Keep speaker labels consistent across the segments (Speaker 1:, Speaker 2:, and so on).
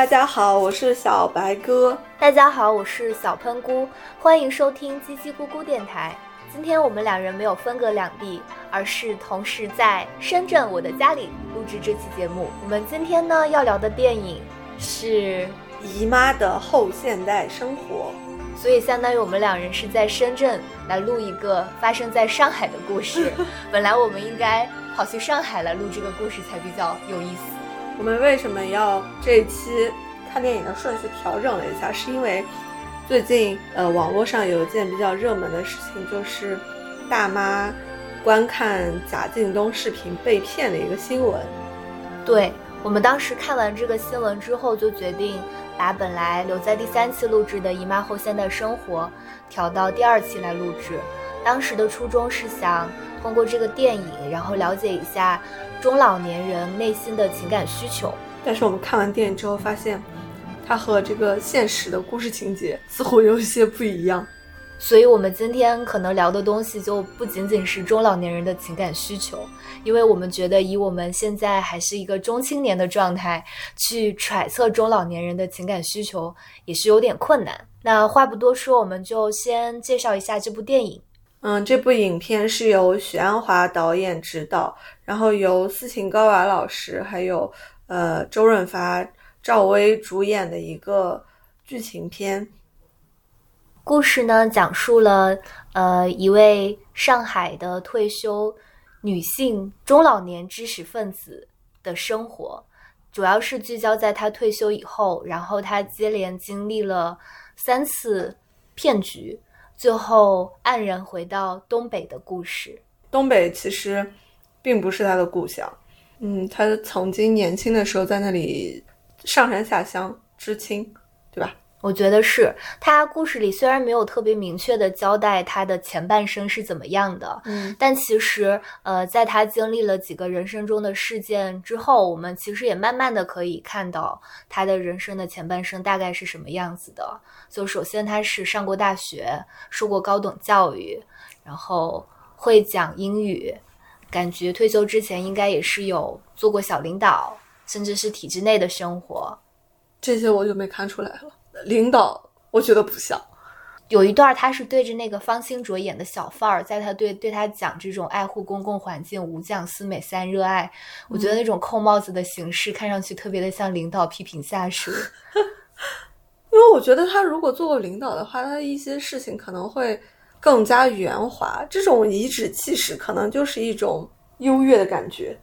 Speaker 1: 大家好，我是小白哥。
Speaker 2: 大家好，我是小喷菇，欢迎收听叽叽咕咕电台。今天我们两人没有分隔两地，而是同时在深圳我的家里录制这期节目。我们今天呢要聊的电影是
Speaker 1: 姨妈的后现代生活，
Speaker 2: 所以相当于我们两人是在深圳来录一个发生在上海的故事。本来我们应该跑去上海来录这个故事才比较有意思。
Speaker 1: 我们为什么要这一期看电影的顺序调整了一下？是因为最近呃网络上有一件比较热门的事情，就是大妈观看贾敬东视频被骗的一个新闻。
Speaker 2: 对我们当时看完这个新闻之后，就决定把本来留在第三期录制的《姨妈后现代生活》调到第二期来录制。当时的初衷是想通过这个电影，然后了解一下。中老年人内心的情感需求，
Speaker 1: 但是我们看完电影之后发现，它和这个现实的故事情节似乎有一些不一样。
Speaker 2: 所以，我们今天可能聊的东西就不仅仅是中老年人的情感需求，因为我们觉得以我们现在还是一个中青年的状态，去揣测中老年人的情感需求也是有点困难。那话不多说，我们就先介绍一下这部电影。
Speaker 1: 嗯，这部影片是由许鞍华导演执导，然后由斯琴高娃老师还有呃周润发、赵薇主演的一个剧情片。
Speaker 2: 故事呢，讲述了呃一位上海的退休女性中老年知识分子的生活，主要是聚焦在她退休以后，然后她接连经历了三次骗局。最后黯然回到东北的故事。
Speaker 1: 东北其实并不是他的故乡，嗯，他曾经年轻的时候在那里上山下乡知青，
Speaker 2: 我觉得是他故事里虽然没有特别明确的交代他的前半生是怎么样的，
Speaker 1: 嗯，
Speaker 2: 但其实呃，在他经历了几个人生中的事件之后，我们其实也慢慢的可以看到他的人生的前半生大概是什么样子的。就首先他是上过大学，受过高等教育，然后会讲英语，感觉退休之前应该也是有做过小领导，甚至是体制内的生活。
Speaker 1: 这些我就没看出来了。领导，我觉得不像。
Speaker 2: 有一段他是对着那个方兴卓演的小贩儿，在他对对他讲这种爱护公共环境、五讲思美三热爱。我觉得那种扣帽子的形式看上去特别的像领导批评下属。
Speaker 1: 因为我觉得他如果做过领导的话，他的一些事情可能会更加圆滑。这种颐指气使可能就是一种优越的感觉。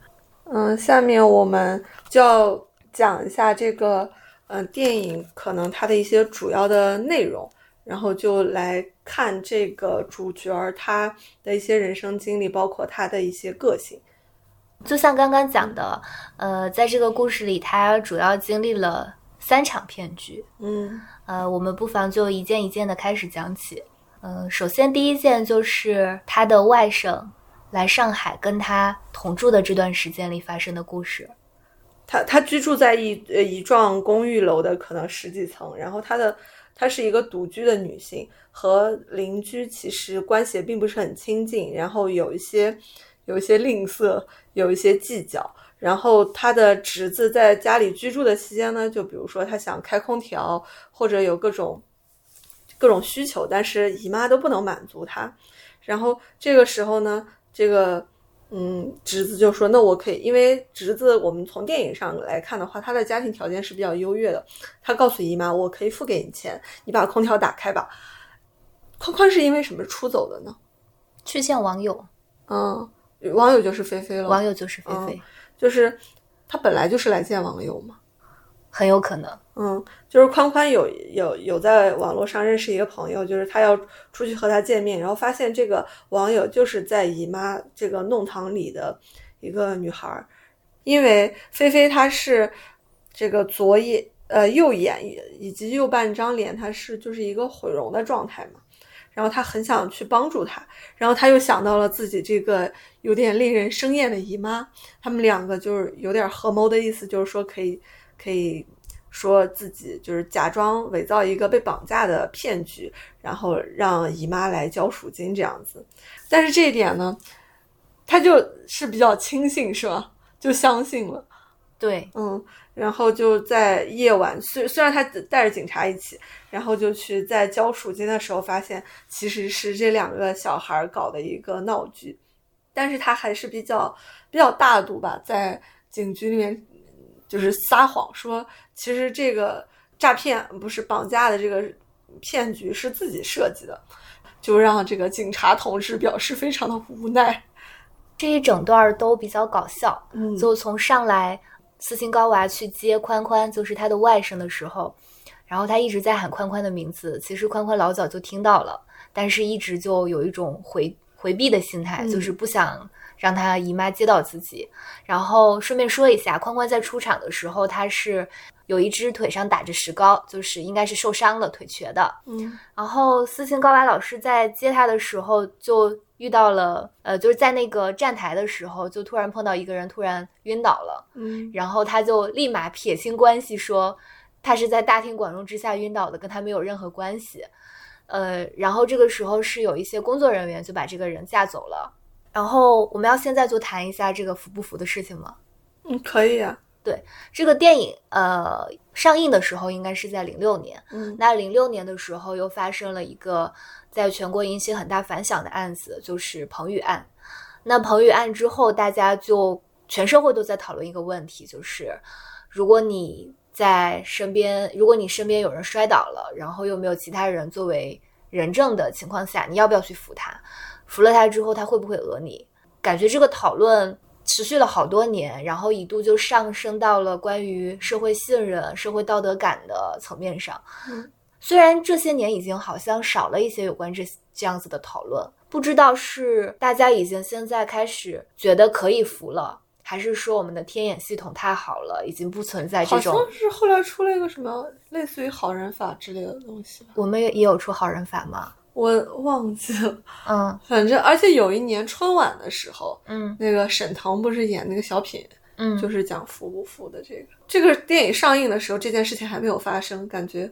Speaker 1: 嗯，下面我们就要讲一下这个。嗯，电影可能它的一些主要的内容，然后就来看这个主角儿他的一些人生经历，包括他的一些个性。
Speaker 2: 就像刚刚讲的，呃，在这个故事里，他主要经历了三场骗局。
Speaker 1: 嗯，
Speaker 2: 呃，我们不妨就一件一件的开始讲起。嗯，首先第一件就是他的外甥来上海跟他同住的这段时间里发生的故事。
Speaker 1: 她她居住在一呃一幢公寓楼的可能十几层，然后她的她是一个独居的女性，和邻居其实关系也并不是很亲近，然后有一些有一些吝啬，有一些计较。然后她的侄子在家里居住的期间呢，就比如说他想开空调，或者有各种各种需求，但是姨妈都不能满足他。然后这个时候呢，这个。嗯，侄子就说：“那我可以，因为侄子我们从电影上来看的话，他的家庭条件是比较优越的。他告诉姨妈，我可以付给你钱，你把空调打开吧。”宽宽是因为什么出走的呢？
Speaker 2: 去见网友。
Speaker 1: 嗯，网友就是菲菲了。
Speaker 2: 网友就是菲菲，
Speaker 1: 就是他本来就是来见网友嘛。
Speaker 2: 很有可能，
Speaker 1: 嗯，就是宽宽有有有在网络上认识一个朋友，就是他要出去和他见面，然后发现这个网友就是在姨妈这个弄堂里的一个女孩儿，因为菲菲她是这个左眼呃右眼以及右半张脸，她是就是一个毁容的状态嘛，然后他很想去帮助她，然后他又想到了自己这个有点令人生厌的姨妈，他们两个就是有点合谋的意思，就是说可以。可以说自己就是假装伪造一个被绑架的骗局，然后让姨妈来交赎金这样子。但是这一点呢，他就是比较轻信，是吧？就相信了。
Speaker 2: 对，
Speaker 1: 嗯。然后就在夜晚，虽虽然他带着警察一起，然后就去在交赎金的时候，发现其实是这两个小孩搞的一个闹剧，但是他还是比较比较大度吧，在警局里面就是撒谎说，其实这个诈骗不是绑架的这个骗局是自己设计的，就让这个警察同志表示非常的无奈。
Speaker 2: 这一整段都比较搞笑，
Speaker 1: 嗯
Speaker 2: 就从上来。斯琴高娃去接宽宽，就是他的外甥的时候，然后他一直在喊宽宽的名字。其实宽宽老早就听到了，但是一直就有一种回回避的心态，
Speaker 1: 嗯
Speaker 2: 就是不想让他姨妈接到自己。然后顺便说一下，宽宽在出场的时候，他是有一只腿上打着石膏，就是应该是受伤了，腿瘸的。
Speaker 1: 嗯
Speaker 2: 然后斯琴高娃老师在接他的时候就遇到了，呃，就是在那个站台的时候，就突然碰到一个人突然晕倒了，
Speaker 1: 嗯
Speaker 2: 然后他就立马撇清关系，说他是在大庭广众之下晕倒的，跟他没有任何关系。呃，然后这个时候是有一些工作人员就把这个人架走了。然后我们要现在就谈一下这个服不服的事情吗？
Speaker 1: 嗯，可以啊。
Speaker 2: 对这个电影呃上映的时候应该是在零六年，
Speaker 1: 嗯
Speaker 2: 那零六年的时候又发生了一个在全国引起很大反响的案子，就是彭宇案。那彭宇案之后，大家就全社会都在讨论一个问题，就是如果你在身边，如果你身边有人摔倒了，然后又没有其他人作为人证的情况下，你要不要去扶他？扶了他之后，他会不会讹你？感觉这个讨论持续了好多年，然后一度就上升到了关于社会信任、社会道德感的层面上。
Speaker 1: 嗯
Speaker 2: 虽然这些年已经好像少了一些有关这这样子的讨论，不知道是大家已经现在开始觉得可以服了，还是说我们的天眼系统太好了，已经不存在这种
Speaker 1: 好
Speaker 2: 种。
Speaker 1: 像是后来出了一个什么类似于好人法之类的东西吧，
Speaker 2: 我们也也有出好人法吗？
Speaker 1: 我忘记了。
Speaker 2: 嗯
Speaker 1: 反正而且有一年春晚的时候，
Speaker 2: 嗯
Speaker 1: 那个沈腾不是演那个小品，
Speaker 2: 嗯，
Speaker 1: 就是讲服不服的这个。这个电影上映的时候，这件事情还没有发生，感觉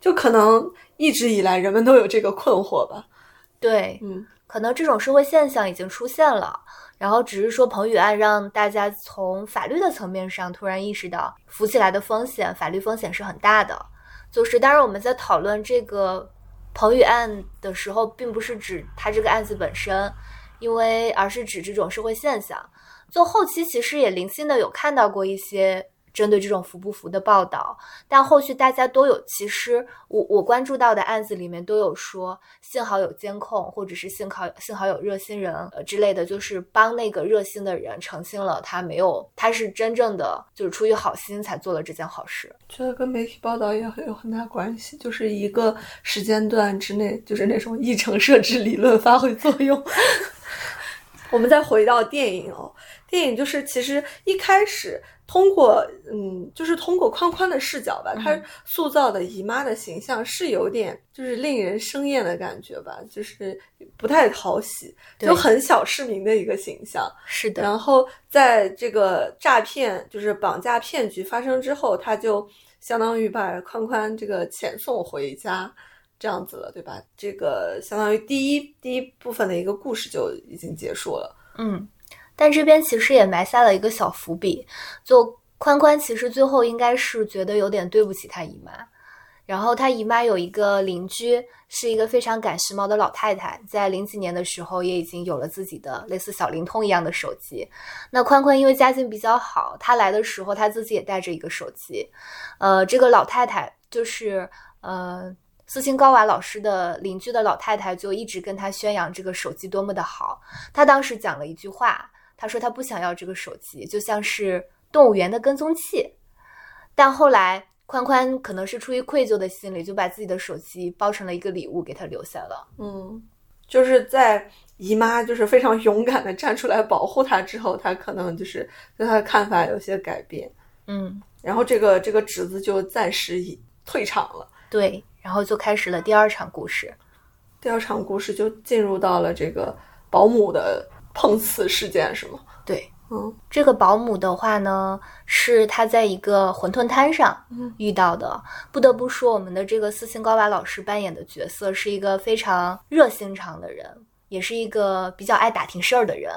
Speaker 1: 就可能一直以来人们都有这个困惑吧。
Speaker 2: 对，
Speaker 1: 嗯
Speaker 2: 可能这种社会现象已经出现了，然后只是说彭宇案让大家从法律的层面上突然意识到扶起来的风险，法律风险是很大的。就是当然我们在讨论这个彭宇案的时候，并不是指他这个案子本身，因为而是指这种社会现象。就后期其实也零星的有看到过一些针对这种服不服的报道，但后续大家都有，其实我我关注到的案子里面都有说，幸好有监控，或者是幸好幸好有热心人呃之类的，就是帮那个热心的人澄清了他没有，他是真正的就是出于好心才做了这件好事。
Speaker 1: 觉得跟媒体报道也很有很大关系，就是一个时间段之内，就是那种议程设置理论发挥作用。我们再回到电影哦，电影就是其实一开始通过嗯，就是通过宽宽的视角吧，他塑造的姨妈的形象是有点就是令人生厌的感觉吧，就是不太讨喜，就很小市民的一个形象。
Speaker 2: 是的，
Speaker 1: 然后在这个诈骗就是绑架骗局发生之后，他就相当于把宽宽这个遣送回家，这样子了，对吧？这个相当于第一第一部分的一个故事就已经结束了。
Speaker 2: 嗯，但这边其实也埋下了一个小伏笔，就宽宽其实最后应该是觉得有点对不起他姨妈，然后他姨妈有一个邻居是一个非常赶时髦的老太太，在零几年的时候也已经有了自己的类似小灵通一样的手机。那宽宽因为家境比较好，他来的时候他自己也带着一个手机，呃，这个老太太就是呃。斯琴高娃老师的邻居的老太太就一直跟他宣扬这个手机多么的好，他当时讲了一句话，他说他不想要这个手机，就像是动物园的跟踪器。但后来宽宽可能是出于愧疚的心理，就把自己的手机包成了一个礼物给他留下了。
Speaker 1: 嗯，就是在姨妈就是非常勇敢的站出来保护他之后，他可能就是对他的看法有些改变，
Speaker 2: 嗯，
Speaker 1: 然后这个这个侄子就暂时已退场了。
Speaker 2: 对，然后就开始了第二场故事。
Speaker 1: 第二场故事就进入到了这个保姆的碰瓷事件，是吗？
Speaker 2: 对，
Speaker 1: 嗯
Speaker 2: 这个保姆的话呢，是他在一个馄饨摊上
Speaker 1: 嗯
Speaker 2: 遇到的。不得不说，我们的这个斯琴高娃老师扮演的角色是一个非常热心肠的人，也是一个比较爱打听事儿的人。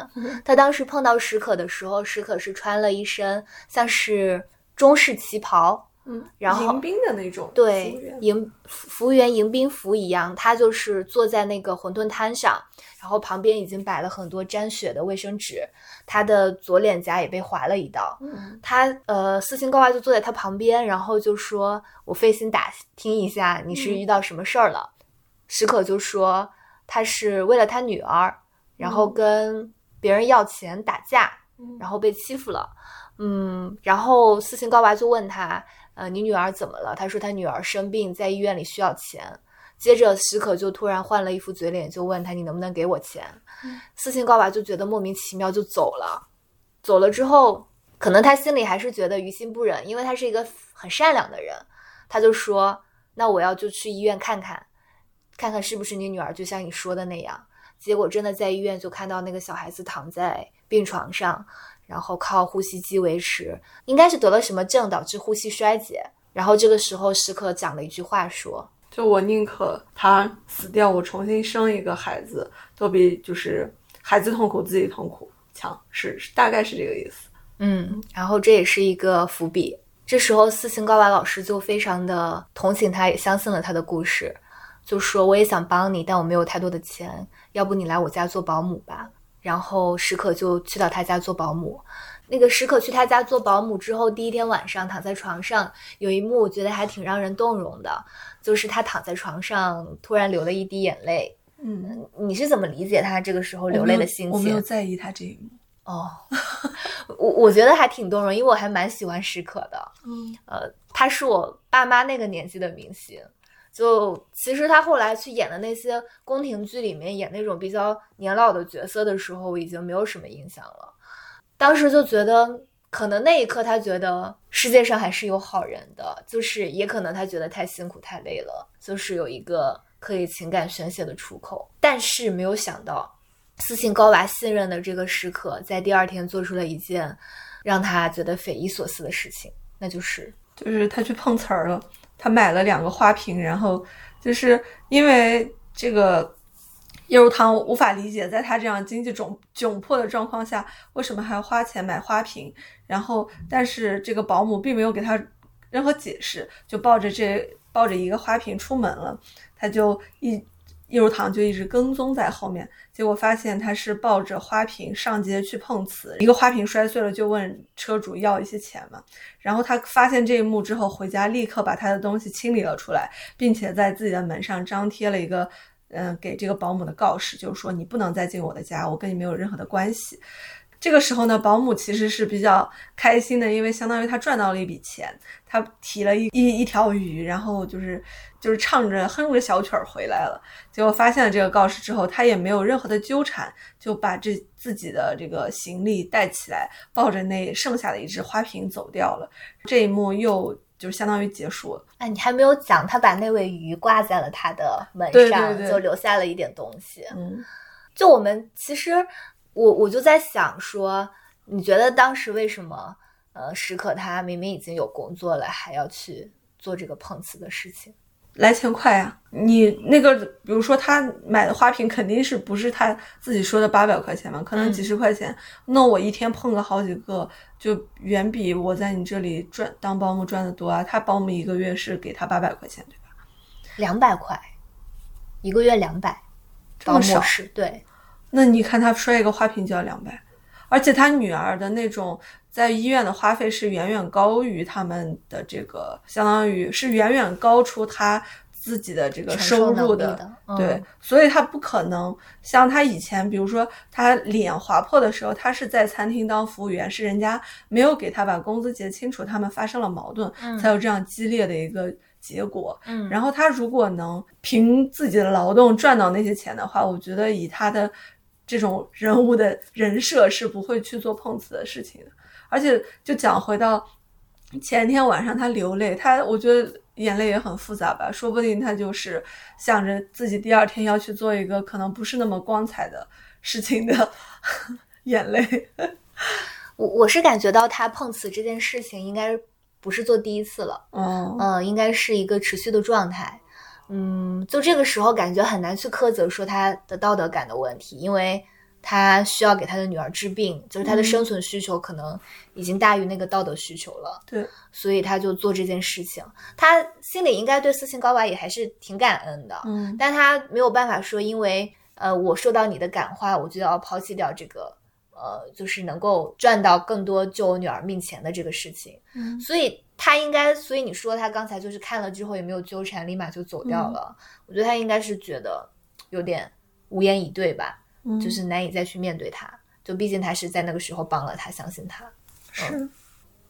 Speaker 2: 他当时碰到史可的时候，史可是穿了一身像是中式旗袍。
Speaker 1: 嗯，
Speaker 2: 然后
Speaker 1: 迎宾的那种，
Speaker 2: 对，迎服务员迎宾服一样，他就是坐在那个馄饨摊上，然后旁边已经摆了很多沾血的卫生纸，他的左脸颊也被划了一刀。
Speaker 1: 嗯，
Speaker 2: 他呃，斯琴高娃就坐在他旁边，然后就说：“我费心打听一下，你是遇到什么事儿了？”史可就说：“他是为了他女儿，然后跟别人要钱打架，然后被欺负了。”嗯，然后斯琴高娃就问他。呃，你女儿怎么了？他说他女儿生病，在医院里需要钱。接着许可就突然换了一副嘴脸，就问他你能不能给我钱？斯琴高娃就觉得莫名其妙，就走了。走了之后，可能他心里还是觉得于心不忍，因为他是一个很善良的人。他就说：“那我要就去医院看看，看看是不是你女儿，就像你说的那样。”结果真的在医院就看到那个小孩子躺在病床上。然后靠呼吸机维持，应该是得了什么症导致呼吸衰竭。然后这个时候，时刻讲了一句话说：“
Speaker 1: 就我宁可他死掉，我重新生一个孩子，都比就是孩子痛苦自己痛苦强。”是大概是这个意思。
Speaker 2: 嗯，然后这也是一个伏笔。这时候，斯琴高娃老师就非常的同情他，也相信了他的故事，就说：“我也想帮你，但我没有太多的钱，要不你来我家做保姆吧。”然后史可就去到他家做保姆。那个史可去他家做保姆之后，第一天晚上躺在床上，有一幕我觉得还挺让人动容的，就是他躺在床上突然流了一滴眼泪。
Speaker 1: 嗯，
Speaker 2: 你是怎么理解他这个时候流泪的心情？
Speaker 1: 我没有在意他这一幕。
Speaker 2: 哦，我我觉得还挺动容，因为我还蛮喜欢史可的。
Speaker 1: 嗯，
Speaker 2: 呃，他是我爸妈那个年纪的明星。就其实他后来去演的那些宫廷剧里面演那种比较年老的角色的时候，已经没有什么印象了。当时就觉得，可能那一刻他觉得世界上还是有好人的，就是也可能他觉得太辛苦太累了，就是有一个可以情感宣泄的出口。但是没有想到，斯琴高娃信任的这个时刻，在第二天做出了一件让他觉得匪夷所思的事情，那就是
Speaker 1: 就是他去碰瓷儿了。他买了两个花瓶，然后就是因为这个叶如棠无法理解，在他这样经济窘窘迫的状况下，为什么还要花钱买花瓶？然后，但是这个保姆并没有给他任何解释，就抱着这抱着一个花瓶出门了。他就一。叶如棠就一直跟踪在后面，结果发现他是抱着花瓶上街去碰瓷，一个花瓶摔碎了，就问车主要一些钱嘛。然后他发现这一幕之后，回家立刻把他的东西清理了出来，并且在自己的门上张贴了一个，嗯，给这个保姆的告示，就是说你不能再进我的家，我跟你没有任何的关系。这个时候呢，保姆其实是比较开心的，因为相当于他赚到了一笔钱，他提了一一一条鱼，然后就是就是唱着哼着小曲儿回来了。结果发现了这个告示之后，他也没有任何的纠缠，就把这自己的这个行李带起来，抱着那剩下的一只花瓶走掉了。这一幕又就相当于结束了。
Speaker 2: 哎，你还没有讲，他把那尾鱼挂在了他的门
Speaker 1: 上，
Speaker 2: 就留下了一点东西。
Speaker 1: 嗯，
Speaker 2: 就我们其实。我我就在想说，你觉得当时为什么，呃，史可他明明已经有工作了，还要去做这个碰瓷的事情？
Speaker 1: 来钱快啊！你那个，比如说他买的花瓶，肯定是不是他自己说的八百块钱嘛？可能几十块钱。那我一天碰个好几个，就远比我在你这里赚当保姆赚的多啊！他保姆一个月是给他八百块钱，对吧？
Speaker 2: 两百块，一个月两百，
Speaker 1: 这么少？
Speaker 2: 对。
Speaker 1: 那你看他摔一个花瓶就要两百，而且他女儿的那种在医院的花费是远远高于他们的这个，相当于是远远高出他自己的这个收入
Speaker 2: 的，
Speaker 1: 对，所以他不可能像他以前，比如说他脸划破的时候，他是在餐厅当服务员，是人家没有给他把工资结清楚，他们发生了矛盾，才有这样激烈的一个。结果，
Speaker 2: 嗯，
Speaker 1: 然后他如果能凭自己的劳动赚到那些钱的话，我觉得以他的这种人物的人设是不会去做碰瓷的事情的。而且，就讲回到前天晚上他流泪，他我觉得眼泪也很复杂吧，说不定他就是想着自己第二天要去做一个可能不是那么光彩的事情的 眼泪。
Speaker 2: 我我是感觉到他碰瓷这件事情应该。不是做第一次了，
Speaker 1: 嗯
Speaker 2: 嗯，应该是一个持续的状态，嗯，就这个时候感觉很难去苛责说他的道德感的问题，因为他需要给他的女儿治病，就是他的生存需求可能已经大于那个道德需求了。
Speaker 1: 对，
Speaker 2: 所以他就做这件事情。他心里应该对斯琴高娃也还是挺感恩的，
Speaker 1: 嗯
Speaker 2: 但他没有办法说，因为呃我受到你的感化，我就要抛弃掉这个呃，就是能够赚到更多救我女儿命钱的这个事情。
Speaker 1: 嗯
Speaker 2: 所以他应该，所以你说他刚才就是看了之后也没有纠缠，立马就走掉了。我觉得他应该是觉得有点无言以对吧，
Speaker 1: 嗯
Speaker 2: 就是难以再去面对他。就毕竟他是在那个时候帮了他，相信他。
Speaker 1: 是，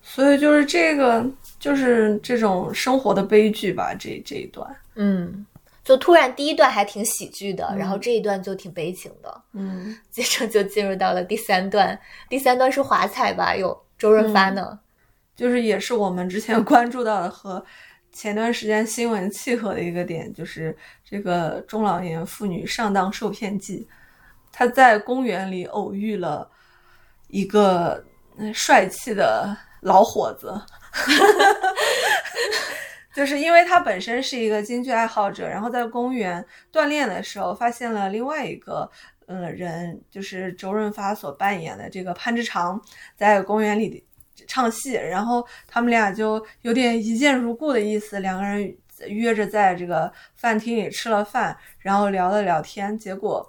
Speaker 1: 所以就是这个，就是这种生活的悲剧吧，这这一段，
Speaker 2: 嗯，就突然第一段还挺喜剧的，然后这一段就挺悲情的，
Speaker 1: 嗯，
Speaker 2: 接着就进入到了第三段。第三段是华彩吧？有周润发呢。
Speaker 1: 就是也是我们之前 关注到的和前段时间新闻契合的一个点，就是这个中老年妇女上当受骗记。她在公园里偶遇了一个嗯帅气的老伙子，就是因为他本身是一个京剧爱好者，然后在公园锻炼的时候发现了另外一个呃人，就是周润发所扮演的这个潘之常，在公园里唱戏，然后他们俩就有点一见如故的意思，两个人约着在这个饭厅里吃了饭，然后聊了聊天，结果，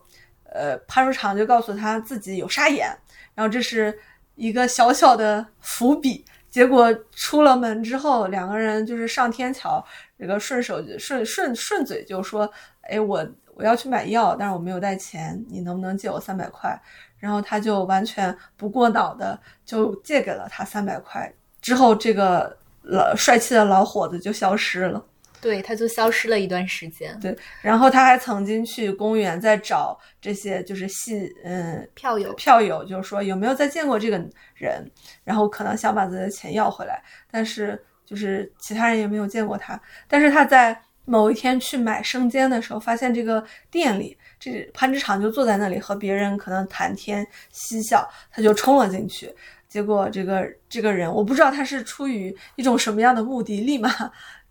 Speaker 1: 呃，潘之常就告诉他自己有沙眼，然后这是一个小小的伏笔。结果出了门之后，两个人就是上天桥，这个顺手顺顺顺嘴就说：“哎，我我要去买药，但是我没有带钱，你能不能借我三百块？”然后他就完全不过脑的就借给了他三百块。之后，这个老帅气的老伙子就消失了。
Speaker 2: 对，他就消失了一段时间。
Speaker 1: 对，然后他还曾经去公园在找这些就是戏嗯
Speaker 2: 票友
Speaker 1: 票友，就是说有没有再见过这个人，然后可能想把自己的钱要回来，但是就是其他人也没有见过他。但是他在某一天去买生煎的时候，发现这个店里这潘之常就坐在那里和别人可能谈天嬉笑，他就冲了进去。结果这个这个人，我不知道他是出于一种什么样的目的，立马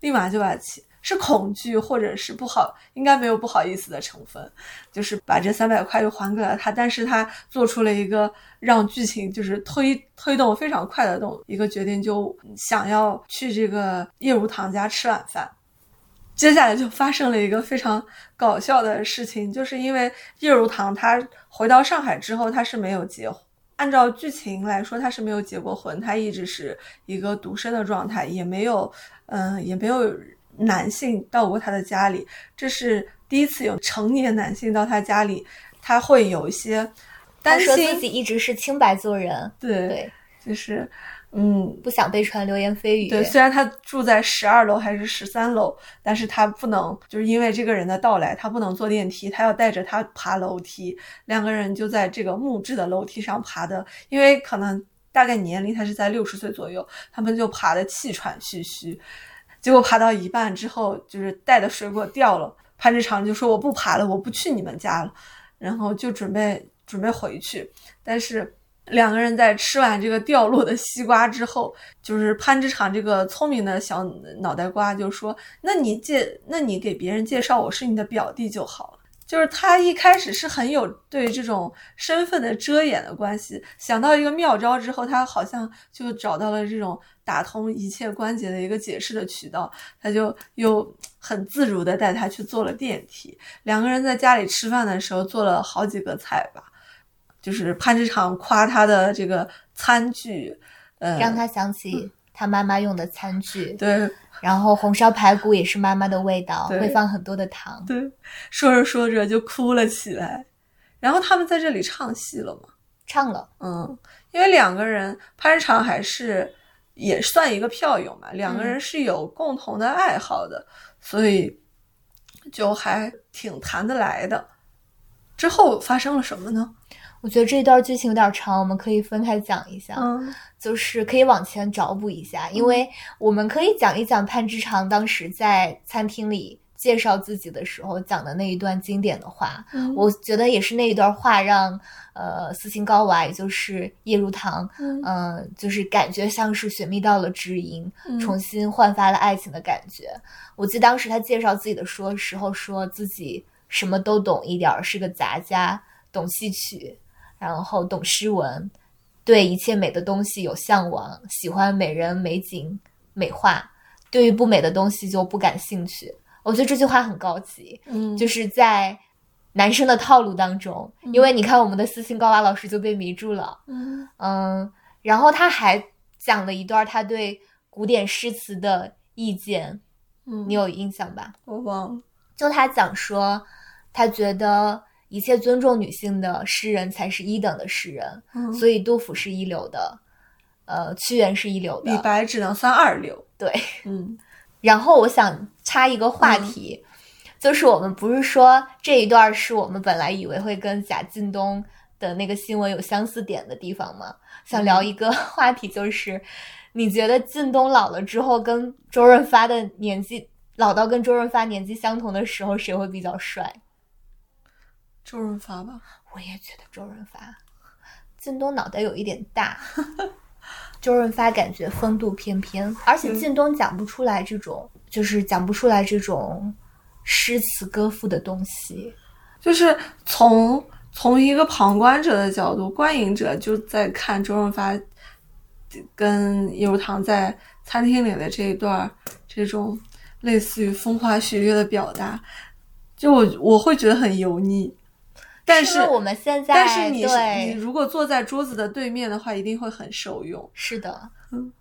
Speaker 1: 立马就把钱是恐惧或者是不好，应该没有不好意思的成分，就是把这三百块又还给了他。但是他做出了一个让剧情就是推推动非常快的动一个决定，就想要去这个叶如棠家吃晚饭。接下来就发生了一个非常搞笑的事情，就是因为叶如棠她回到上海之后，她是没有结婚。按照剧情来说，他是没有结过婚，他一直是一个独身的状态，也没有，嗯、也没有男性到过他的家里，这是第一次有成年男性到他家里，他会有一些
Speaker 2: 他
Speaker 1: 担心，
Speaker 2: 自己一直是清白做人，
Speaker 1: 对，
Speaker 2: 对，
Speaker 1: 就是，嗯，
Speaker 2: 不想被传流言蜚语。
Speaker 1: 对，虽然他住在十二楼还是十三楼，但是他不能，就是因为这个人的到来，他不能坐电梯，他要带着他爬楼梯。两个人就在这个木质的楼梯上爬的，因为可能大概年龄他是在六十岁左右，他们就爬的气喘吁吁。结果爬到一半之后，就是带的水果掉了，潘志常就说我不爬了，我不去你们家了，然后就准备准备回去，但是。两个人在吃完这个掉落的西瓜之后，就是潘之常这个聪明的小脑袋瓜就说：“那你介，那你给别人介绍我是你的表弟就好了。”就是他一开始是很有对这种身份的遮掩的关系，想到一个妙招之后，他好像就找到了这种打通一切关节的一个解释的渠道，他就又很自如的带他去坐了电梯。两个人在家里吃饭的时候做了好几个菜吧。就是潘之常夸他的这个餐具，呃，
Speaker 2: 让他想起他妈妈用的餐具。
Speaker 1: 对
Speaker 2: 然后红烧排骨也是妈妈的味道，会放很多的糖。
Speaker 1: 对，说着说着就哭了起来。然后他们在这里唱戏了嘛？
Speaker 2: 唱了，
Speaker 1: 嗯，因为两个人潘之常还是也算一个票友嘛，两个人是有共同的爱好的，所以就还挺谈得来的。之后发生了什么呢？
Speaker 2: 我觉得这段剧情有点长，我们可以分开讲一下。
Speaker 1: 嗯
Speaker 2: 就是可以往前找补一下，因为我们可以讲一讲潘之常当时在餐厅里介绍自己的时候讲的那一段经典的话。
Speaker 1: 嗯
Speaker 2: 我觉得也是那一段话让呃斯琴高娃，也就是叶如棠，
Speaker 1: 嗯
Speaker 2: 呃，就是感觉像是寻觅到了知音，
Speaker 1: 嗯
Speaker 2: 重新焕发了爱情的感觉。我记得当时他介绍自己的说时候，说自己什么都懂一点儿，是个杂家，懂戏曲。然后懂诗文，对一切美的东西有向往，喜欢美人、美景、美画，对于不美的东西就不感兴趣。我觉得这句话很高级，
Speaker 1: 嗯
Speaker 2: 就是在男生的套路当中，因为你看我们的私信高娃老师就被迷住了，
Speaker 1: 嗯
Speaker 2: 嗯，然后他还讲了一段他对古典诗词的意见，
Speaker 1: 嗯，
Speaker 2: 你有印象吧？
Speaker 1: 我忘了。
Speaker 2: 就他讲说，他觉得一切尊重女性的诗人才是一等的诗人，
Speaker 1: 嗯
Speaker 2: 所以杜甫是一流的，呃，屈原是一流的李，
Speaker 1: 白只能算二流。
Speaker 2: 对。
Speaker 1: 嗯
Speaker 2: 然后我想插一个话题，就是我们不是说这一段是我们本来以为会跟贾进东的那个新闻有相似点的地方吗？想聊一个 话题，就是你觉得靳东老了之后跟周润发的年纪老到跟周润发年纪相同的时候，谁会比较帅？
Speaker 1: 周润发吧。
Speaker 2: 我也觉得周润发，靳东脑袋有一点大，周润发感觉风度翩翩，而且靳东讲不出来这种，就是讲不出来这种诗词歌赋的东西。
Speaker 1: 就是从从一个旁观者的角度，观影者就在看周润发跟叶如棠在餐厅里的这一段这种类似于风花雪月的表达，就我我会觉得很油腻。但是
Speaker 2: 我们现在
Speaker 1: 但是你你如果坐在桌子的对面的话，一定会很受用。
Speaker 2: 是的，
Speaker 1: 嗯，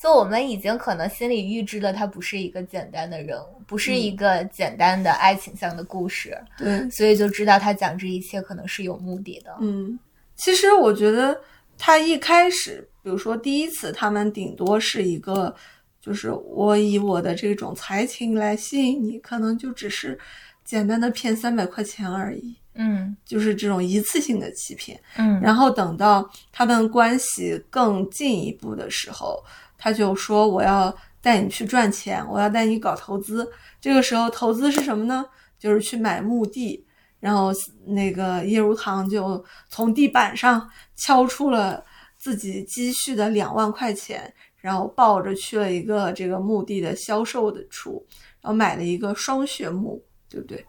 Speaker 2: 就我们已经可能心里预知了他不是一个简单的人物，不是一个简单的爱情向的故事，
Speaker 1: 对，
Speaker 2: 所以就知道他讲这一切可能是有目的的。
Speaker 1: 嗯，其实我觉得他一开始，比如说第一次，他们顶多是一个，就是我以我的这种才情来吸引你，可能就只是简单的骗三百块钱而已，
Speaker 2: 嗯
Speaker 1: 就是这种一次性的欺骗。
Speaker 2: 嗯，
Speaker 1: 然后等到他们关系更进一步的时候，他就说我要带你去赚钱，我要带你搞投资。这个时候投资是什么呢？就是去买墓地。然后那个叶如棠就从地板上敲出了自己积蓄的两万块钱，然后抱着去了一个这个墓地的销售的处，然后买了一个双穴墓，对不对？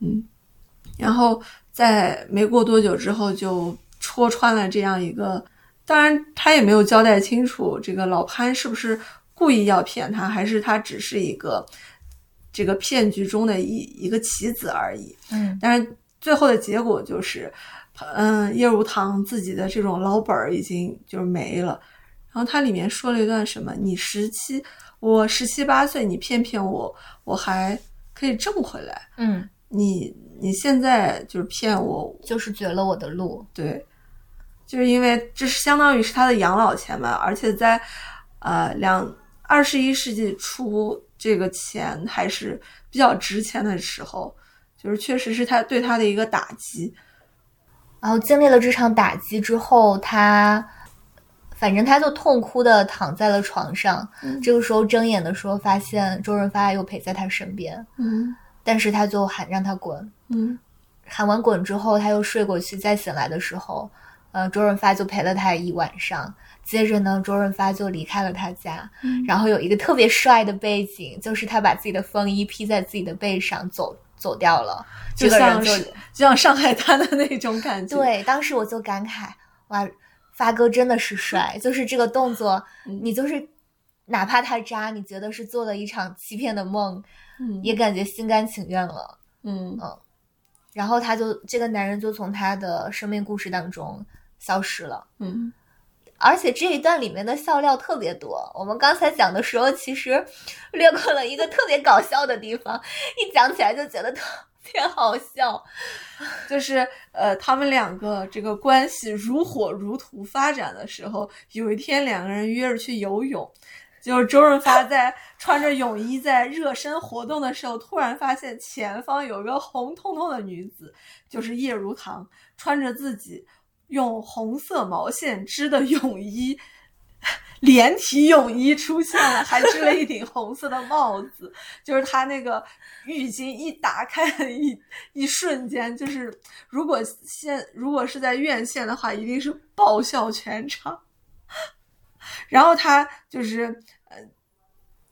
Speaker 1: 嗯，然后在没过多久之后就戳穿了这样一个，当然他也没有交代清楚这个老潘是不是故意要骗他，还是他只是一个这个骗局中的一一个棋子而已。
Speaker 2: 嗯
Speaker 1: 但是最后的结果就是，嗯，叶如棠自己的这种老本儿已经就是没了。然后它里面说了一段什么：“你十七，我十七八岁，你骗骗我，我还可以挣回来。
Speaker 2: 嗯，
Speaker 1: 你你现在就是骗我，
Speaker 2: 就是绝了我的路。
Speaker 1: 对，就是因为这是相当于是他的养老钱嘛，而且在呃两二十一世纪初，这个钱还是比较值钱的时候，就是确实是他对他的一个打击。
Speaker 2: 然后经历了这场打击之后，他反正他就痛哭的躺在了床上。
Speaker 1: 嗯
Speaker 2: 这个时候睁眼的时候，发现周润发又陪在他身边，
Speaker 1: 嗯
Speaker 2: 但是他就喊让他滚。
Speaker 1: 嗯
Speaker 2: 喊完滚之后，他又睡过去，再醒来的时候，呃，周润发就陪了他一晚上。接着呢，周润发就离开了他家，
Speaker 1: 嗯
Speaker 2: 然后有一个特别帅的背景，就是他把自己的风衣披在自己的背上走走掉了。这
Speaker 1: 就
Speaker 2: 个人就
Speaker 1: 像是就像上海滩的那种感觉。，
Speaker 2: 对，当时我就感慨，哇，发哥真的是帅，就是这个动作，
Speaker 1: 嗯
Speaker 2: 你就是哪怕他渣，你觉得是做了一场欺骗的梦，
Speaker 1: 嗯
Speaker 2: 也感觉心甘情愿了。
Speaker 1: 嗯嗯
Speaker 2: 然后他就这个男人就从他的生命故事当中消失了。
Speaker 1: 嗯
Speaker 2: 而且这一段里面的笑料特别多。我们刚才讲的时候，其实略过了一个特别搞笑的地方，一讲起来就觉得特别好笑。
Speaker 1: 就是呃，他们两个这个关系如火如荼发展的时候，有一天两个人约着去游泳，就是周润发在穿着泳衣在热身活动的时候，突然发现前方有一个红彤彤的女子，就是叶如棠，穿着自己用红色毛线织的泳衣。连体泳衣出现了，还织了一顶红色的帽子，就是他那个浴巾一打开的一一瞬间，就是如果现如果是在院线的话，一定是爆笑全场。然后他就是，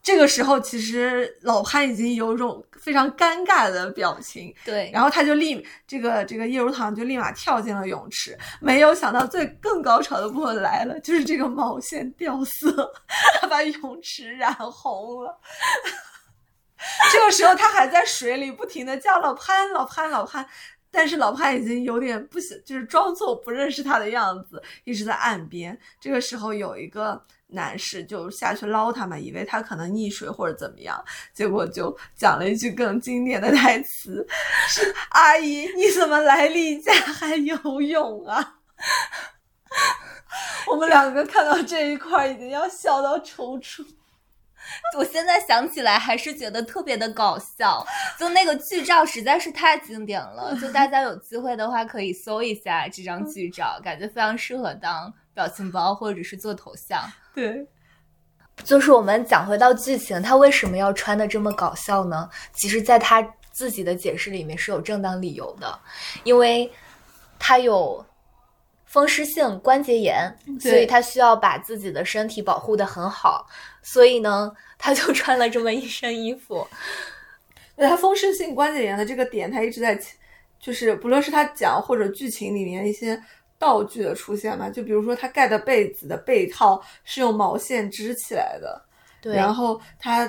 Speaker 1: 这个时候，其实老潘已经有种非常尴尬的表情，
Speaker 2: 对，
Speaker 1: 然后他就立这个这个叶如棠就立马跳进了泳池，没有想到最更高潮的部分来了，就是这个毛线掉色，他把泳池染红了。这个时候他还在水里不停的叫老潘老潘老潘，但是老潘已经有点不想，就是装作不认识他的样子，一直在岸边。这个时候有一个。男士就下去捞他们，以为他可能溺水或者怎么样，结果就讲了一句更经典的台词：“是阿姨，你怎么来例假还游泳啊？” 我们两个看到这一块已经要笑到抽搐。
Speaker 2: 我现在想起来还是觉得特别的搞笑，就那个剧照实在是太经典了，就大家有机会的话可以搜一下这张剧照，感觉非常适合当表情包或者是做头像。
Speaker 1: 对，
Speaker 2: 就是我们讲回到剧情，他为什么要穿的这么搞笑呢？其实，在他自己的解释里面是有正当理由的，因为他有风湿性关节炎，所以他需要把自己的身体保护的很好，所以呢，他就穿了这么一身衣服。
Speaker 1: 那他风湿性关节炎的这个点，他一直在，就是不论是他讲或者剧情里面一些。道具的出现嘛，就比如说他盖的被子的被套是用毛线织起来的，
Speaker 2: 对。
Speaker 1: 然后他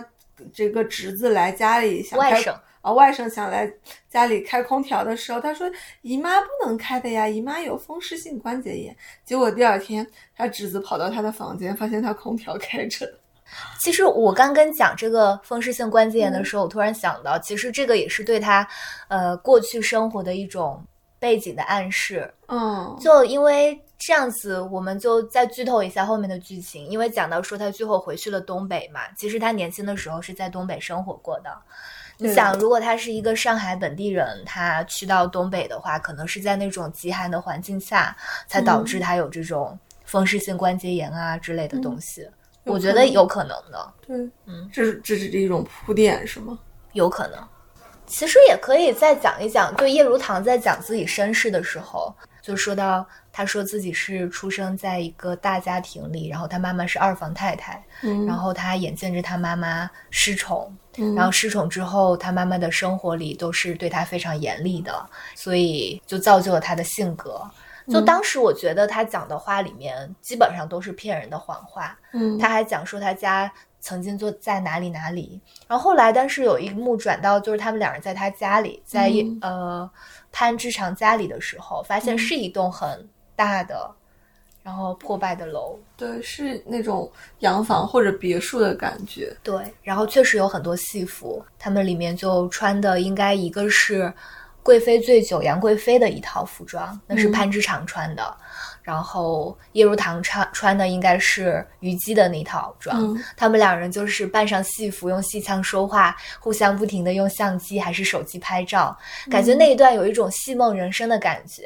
Speaker 1: 这个侄子来家里想
Speaker 2: 外甥
Speaker 1: 啊，外甥想来家里开空调的时候，他说姨妈不能开的呀，姨妈有风湿性关节炎。结果第二天他侄子跑到他的房间，发现他空调开着。
Speaker 2: 其实我刚跟讲这个风湿性关节炎的时候，我突然想到，其实这个也是对他呃过去生活的一种。背景的暗示，
Speaker 1: 嗯，
Speaker 2: 就因为这样子，我们就再剧透一下后面的剧情。因为讲到说他最后回去了东北嘛，其实他年轻的时候是在东北生活过的。你想，如果他是一个上海本地人，他去到东北的话，可能是在那种极寒的环境下，才导致他有这种风湿性关节炎啊之类的东西。我觉得有可能的。
Speaker 1: 对，嗯，这是这是一种铺垫是吗？
Speaker 2: 有可能。其实也可以再讲一讲，就叶如棠在讲自己身世的时候，就说到，他说自己是出生在一个大家庭里，然后他妈妈是二房太太，
Speaker 1: 嗯，
Speaker 2: 然后他眼见着他妈妈失宠，然后失宠之后，他妈妈的生活里都是对他非常严厉的，所以就造就了他的性格。就当时我觉得他讲的话里面基本上都是骗人的谎话，
Speaker 1: 嗯，
Speaker 2: 他还讲说他家。曾经就在哪里哪里，然后后来，但是有一幕转到就是他们两人在他家里，在呃潘志长家里的时候，发现是一栋很大的，然后破败的楼，
Speaker 1: 对，是那种洋房或者别墅的感觉，
Speaker 2: 对，然后确实有很多戏服，他们里面就穿的应该一个是贵妃醉酒杨贵妃的一套服装，那是潘之长穿的。然后叶如棠穿穿的应该是虞姬的那套装，他们两人就是扮上戏服，用戏腔说话，互相不停的用相机还是手机拍照，感觉那一段有一种戏梦人生的感觉，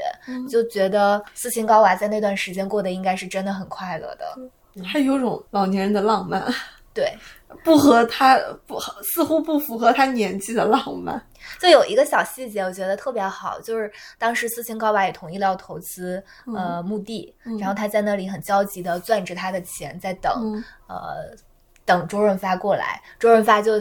Speaker 2: 就觉得斯琴高娃在那段时间过得应该是真的很快乐的，
Speaker 1: 还有种老年人的浪漫。
Speaker 2: 对，
Speaker 1: 不合他不似乎不符合他年纪的浪漫。
Speaker 2: 就有一个小细节，我觉得特别好，就是当时斯琴高娃也同意了要投资呃墓地，然后他在那里很焦急的攥着他的钱在等，呃，等周润发过来。周润发就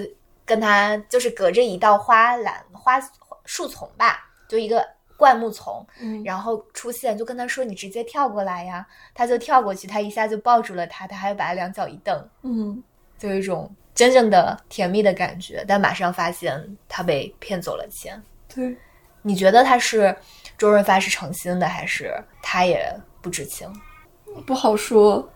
Speaker 2: 跟他就是隔着一道花篮花树丛吧，就一个灌木丛，然后出现就跟他说：“你直接跳过来呀。”他就跳过去，他一下就抱住了他，他还把他两脚一蹬，
Speaker 1: 嗯。
Speaker 2: 就有一种真正的甜蜜的感觉，但马上发现他被骗走了钱。
Speaker 1: 对，
Speaker 2: 你觉得他是周润发是诚心的，还是他也不知情？
Speaker 1: 不好说。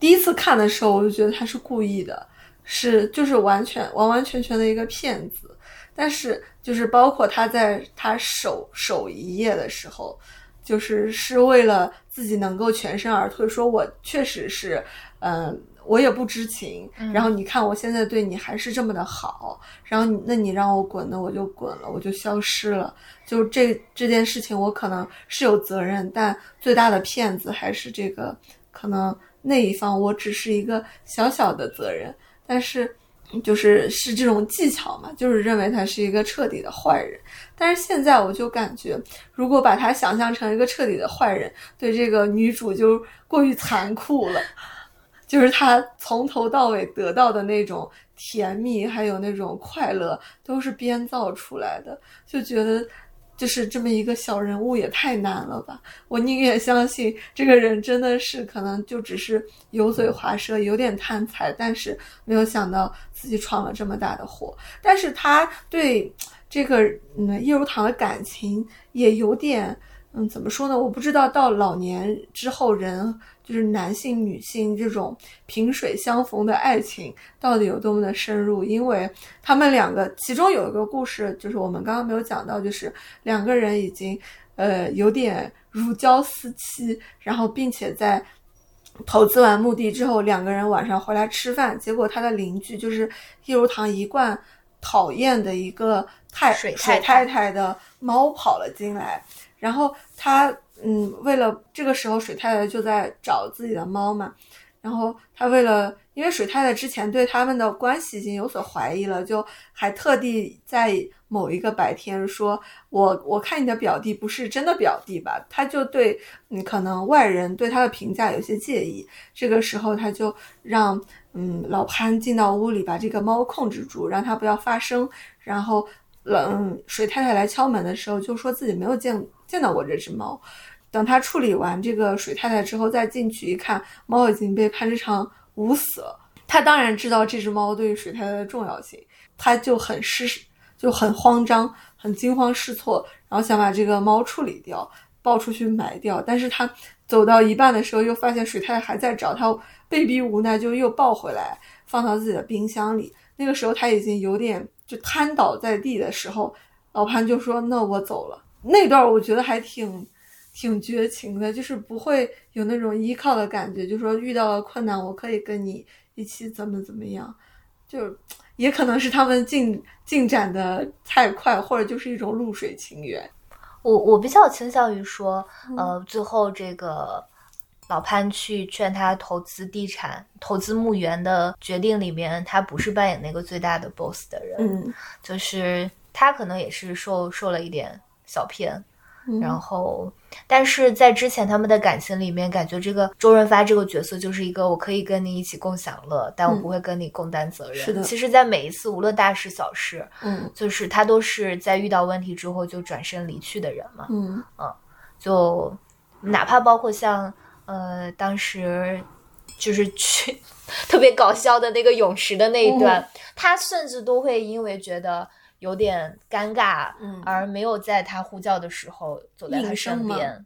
Speaker 1: 第一次看的时候，我就觉得他是故意的，是就是完全完完全全的一个骗子。但是就是包括他在他守守一夜的时候，就是是为了自己能够全身而退，说我确实是嗯。我也不知情，然后你看我现在对你还是这么的好，然后你那你让我滚，那我就滚了，我就消失了。就这这件事情，我可能是有责任，但最大的骗子还是这个可能那一方，我只是一个小小的责任，但是就是是这种技巧嘛，就是认为他是一个彻底的坏人。但是现在我就感觉，如果把他想象成一个彻底的坏人，对这个女主就过于残酷了。就是他从头到尾得到的那种甜蜜，还有那种快乐，都是编造出来的，就觉得。就是这么一个小人物也太难了吧！我宁愿相信这个人真的是可能就只是油嘴滑舌，有点贪财，但是没有想到自己闯了这么大的祸。但是他对这个嗯叶如棠的感情也有点嗯怎么说呢？我不知道到老年之后人。就是男性、女性这种萍水相逢的爱情到底有多么的深入？因为他们两个其中有一个故事，就是我们刚刚没有讲到，就是两个人已经呃有点如胶似漆，然后并且在投资完墓地之后，两个人晚上回来吃饭，结果他的邻居就是一如堂一贯讨厌的一个太
Speaker 2: 水
Speaker 1: 太太的猫跑了进来，然后他。嗯，为了这个时候，水太太就在找自己的猫嘛。然后他为了，因为水太太之前对他们的关系已经有所怀疑了，就还特地在某一个白天说：“我我看你的表弟不是真的表弟吧？”他就对，嗯，可能外人对他的评价有些介意。这个时候，他就让嗯老潘进到屋里，把这个猫控制住，让他不要发声。然后，冷水太太来敲门的时候，就说自己没有见见到过这只猫。等他处理完这个水太太之后，再进去一看，猫已经被潘之长捂死了。他当然知道这只猫对于水太太的重要性，他就很失，就很慌张，很惊慌失措，然后想把这个猫处理掉，抱出去埋掉。但是他走到一半的时候，又发现水太太还在找他，被逼无奈就又抱回来，放到自己的冰箱里。那个时候他已经有点就瘫倒在地的时候，老潘就说：“那我走了。”那段我觉得还挺。挺绝情的，就是不会有那种依靠的感觉，就说遇到了困难，我可以跟你一起怎么怎么样，就也可能是他们进进展的太快，或者就是一种露水情缘。
Speaker 2: 我我比较倾向于说，呃，最后这个老潘去劝他投资地产、投资墓园的决定里面，他不是扮演那个最大的 boss 的人，
Speaker 1: 嗯，
Speaker 2: 就是他可能也是受受了一点小骗。然后，但是在之前他们的感情里面，感觉这个周润发这个角色就是一个我可以跟你一起共享乐，但我不会跟你共担责任。
Speaker 1: 是的，
Speaker 2: 其实，在每一次无论大事小事，
Speaker 1: 嗯，
Speaker 2: 就是他都是在遇到问题之后就转身离去的人嘛。
Speaker 1: 嗯
Speaker 2: 嗯，就哪怕包括像呃当时就是去 特别搞笑的那个泳池的那一段，他甚至都会因为觉得。有点尴尬，
Speaker 1: 嗯，
Speaker 2: 而没有在他呼叫的时候走在他身边。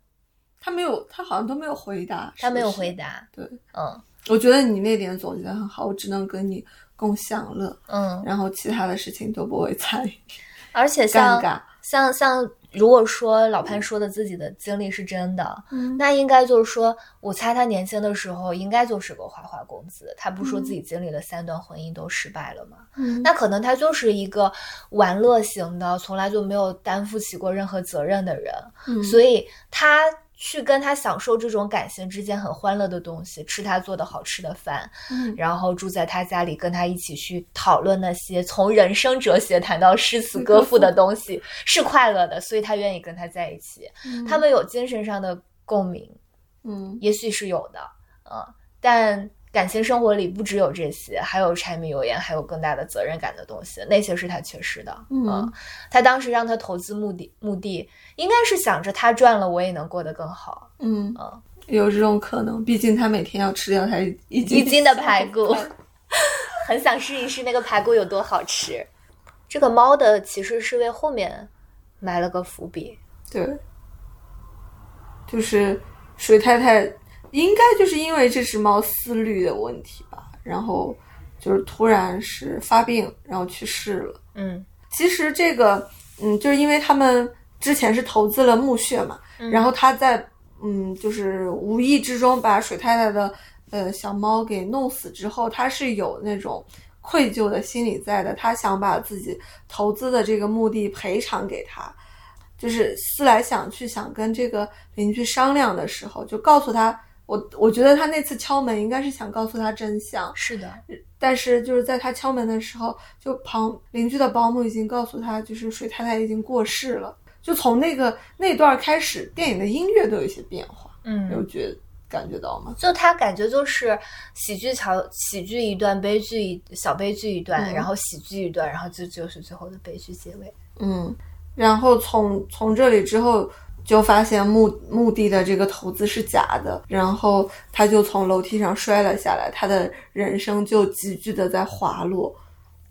Speaker 1: 他没有，他好像都没有回答。
Speaker 2: 他没有回答。
Speaker 1: 对，
Speaker 2: 嗯，
Speaker 1: 我觉得你那点总结的很好。我只能跟你共享乐，
Speaker 2: 嗯，
Speaker 1: 然后其他的事情都不会参与。
Speaker 2: 而且
Speaker 1: 像，
Speaker 2: 像像。如果说老潘说的自己的经历是真的，
Speaker 1: 嗯，
Speaker 2: 那应该就是说，我猜他年轻的时候应该就是个花花公子。他不说自己经历了三段婚姻都失败了吗？
Speaker 1: 嗯，
Speaker 2: 那可能他就是一个玩乐型的，从来就没有担负起过任何责任的人。
Speaker 1: 嗯，
Speaker 2: 所以他。去跟他享受这种感情之间很欢乐的东西，吃他做的好吃的饭，
Speaker 1: 嗯，
Speaker 2: 然后住在他家里，跟他一起去讨论那些从人生哲学谈到诗词歌赋的东西，是快乐的，所以他愿意跟他在一起。他们有精神上的共鸣，
Speaker 1: 嗯，
Speaker 2: 也许是有的，嗯，但。感情生活里不只有这些，还有柴米油盐，还有更大的责任感的东西，那些是他缺失的。
Speaker 1: 嗯，
Speaker 2: 他当时让他投资目的目的应该是想着他赚了，我也能过得更好。
Speaker 1: 嗯嗯，有这种可能，毕竟他每天要吃掉他一斤
Speaker 2: 一斤的排骨，很想试一试那个排骨有多好吃。这个猫的其实是为后面埋了个伏笔。
Speaker 1: 对，就是水太太。应该就是因为这只猫思虑的问题吧，然后就是突然是发病，然后去世了。
Speaker 2: 嗯，
Speaker 1: 其实这个，嗯，就是因为他们之前是投资了墓穴嘛，然后他在，嗯，就是无意之中把水太太的呃小猫给弄死之后，他是有那种愧疚的心理在的，他想把自己投资的这个墓地赔偿给他，就是思来想去想跟这个邻居商量的时候，就告诉他。我我觉得他那次敲门应该是想告诉他真相，
Speaker 2: 是的。
Speaker 1: 但是就是在他敲门的时候，就旁邻居的保姆已经告诉他，就是水太太已经过世了。就从那个那段开始，电影的音乐都有一些变化。
Speaker 2: 嗯，
Speaker 1: 有觉感觉到吗？
Speaker 2: 就他感觉就是喜剧桥喜剧一段，悲剧一小悲剧一段，
Speaker 1: 嗯
Speaker 2: 然后喜剧一段，然后就就是最后的悲剧结尾。
Speaker 1: 嗯，然后从从这里之后。就发现墓墓地的这个投资是假的，然后他就从楼梯上摔了下来，他的人生就急剧的在滑落。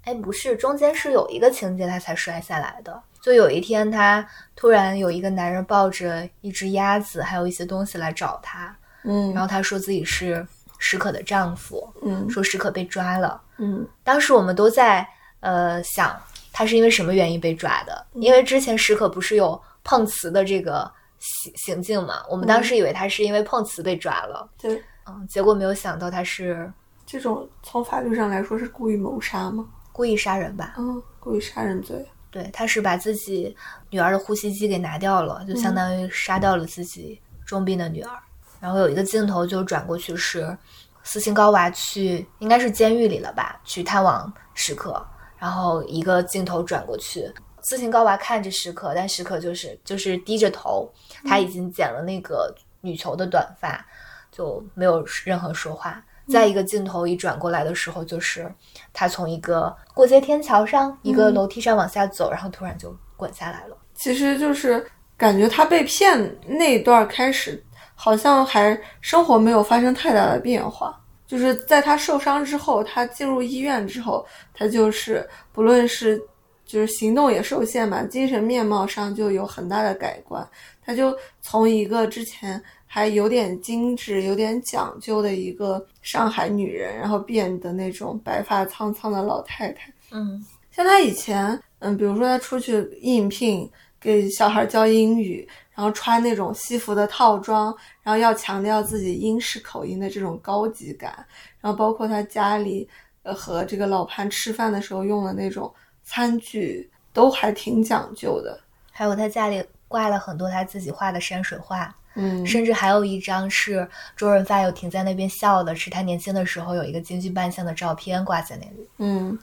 Speaker 2: 哎，不是，中间是有一个情节他才摔下来的。就有一天，他突然有一个男人抱着一只鸭子，还有一些东西来找他，
Speaker 1: 嗯，
Speaker 2: 然后他说自己是史可的丈夫，
Speaker 1: 嗯
Speaker 2: 说史可被抓了。
Speaker 1: 嗯
Speaker 2: 当时我们都在呃想，他是因为什么原因被抓的？因为之前史可不是有碰瓷的这个行行径嘛，我们当时以为他是因为碰瓷被抓了，
Speaker 1: 对，
Speaker 2: 嗯，结果没有想到他是
Speaker 1: 这种从法律上来说是故意谋杀吗？
Speaker 2: 故意杀人吧？
Speaker 1: 嗯，故意杀人罪。
Speaker 2: 对，他是把自己女儿的呼吸机给拿掉了，就相当于杀掉了自己重病的女儿。然后有一个镜头就转过去是斯琴高娃去，应该是监狱里了吧，去探望史可。然后一个镜头转过去，斯琴高娃看着史可，但史可就是就是低着头，他已经剪了那个女球的短发，就没有任何说话。再一个镜头一转过来的时候，就是他从一个过街天桥上一个楼梯上往下走，然后突然就滚下来了。
Speaker 1: 其实就是感觉他被骗那一段开始，好像还生活没有发生太大的变化。就是在他受伤之后，他进入医院之后，他就是不论是就是行动也受限嘛，精神面貌上就有很大的改观。他就从一个之前还有点精致、有点讲究的一个上海女人，然后变得那种白发苍苍的老太太。
Speaker 2: 嗯
Speaker 1: 像她以前，嗯，比如说她出去应聘给小孩教英语，然后穿那种西服的套装，然后要强调自己英式口音的这种高级感，然后包括他家里，呃，和这个老潘吃饭的时候用的那种餐具，都还挺讲究的。
Speaker 2: 还有他家里挂了很多他自己画的山水画，
Speaker 1: 嗯，
Speaker 2: 甚至还有一张是周润发有停在那边笑的，是他年轻的时候有一个京剧扮相的照片挂在那里。
Speaker 1: 嗯，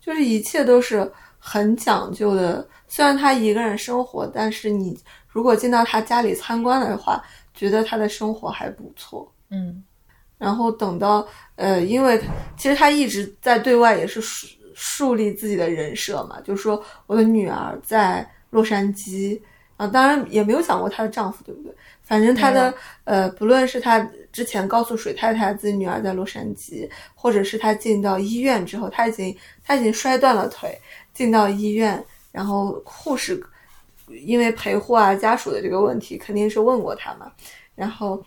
Speaker 1: 就是一切都是很讲究的。虽然他一个人生活，但是你如果进到他家里参观的话，觉得他的生活还不错。
Speaker 2: 嗯
Speaker 1: 然后等到呃，因为其实他一直在对外也是树树立自己的人设嘛，就是说我的女儿在洛杉矶啊，当然也没有想过她的丈夫，对不对？反正她的呃，不论是她之前告诉水太太自己女儿在洛杉矶，或者是她进到医院之后，她已经她已经摔断了腿，进到医院，然后护士因为陪护啊家属的这个问题，肯定是问过她嘛，然后。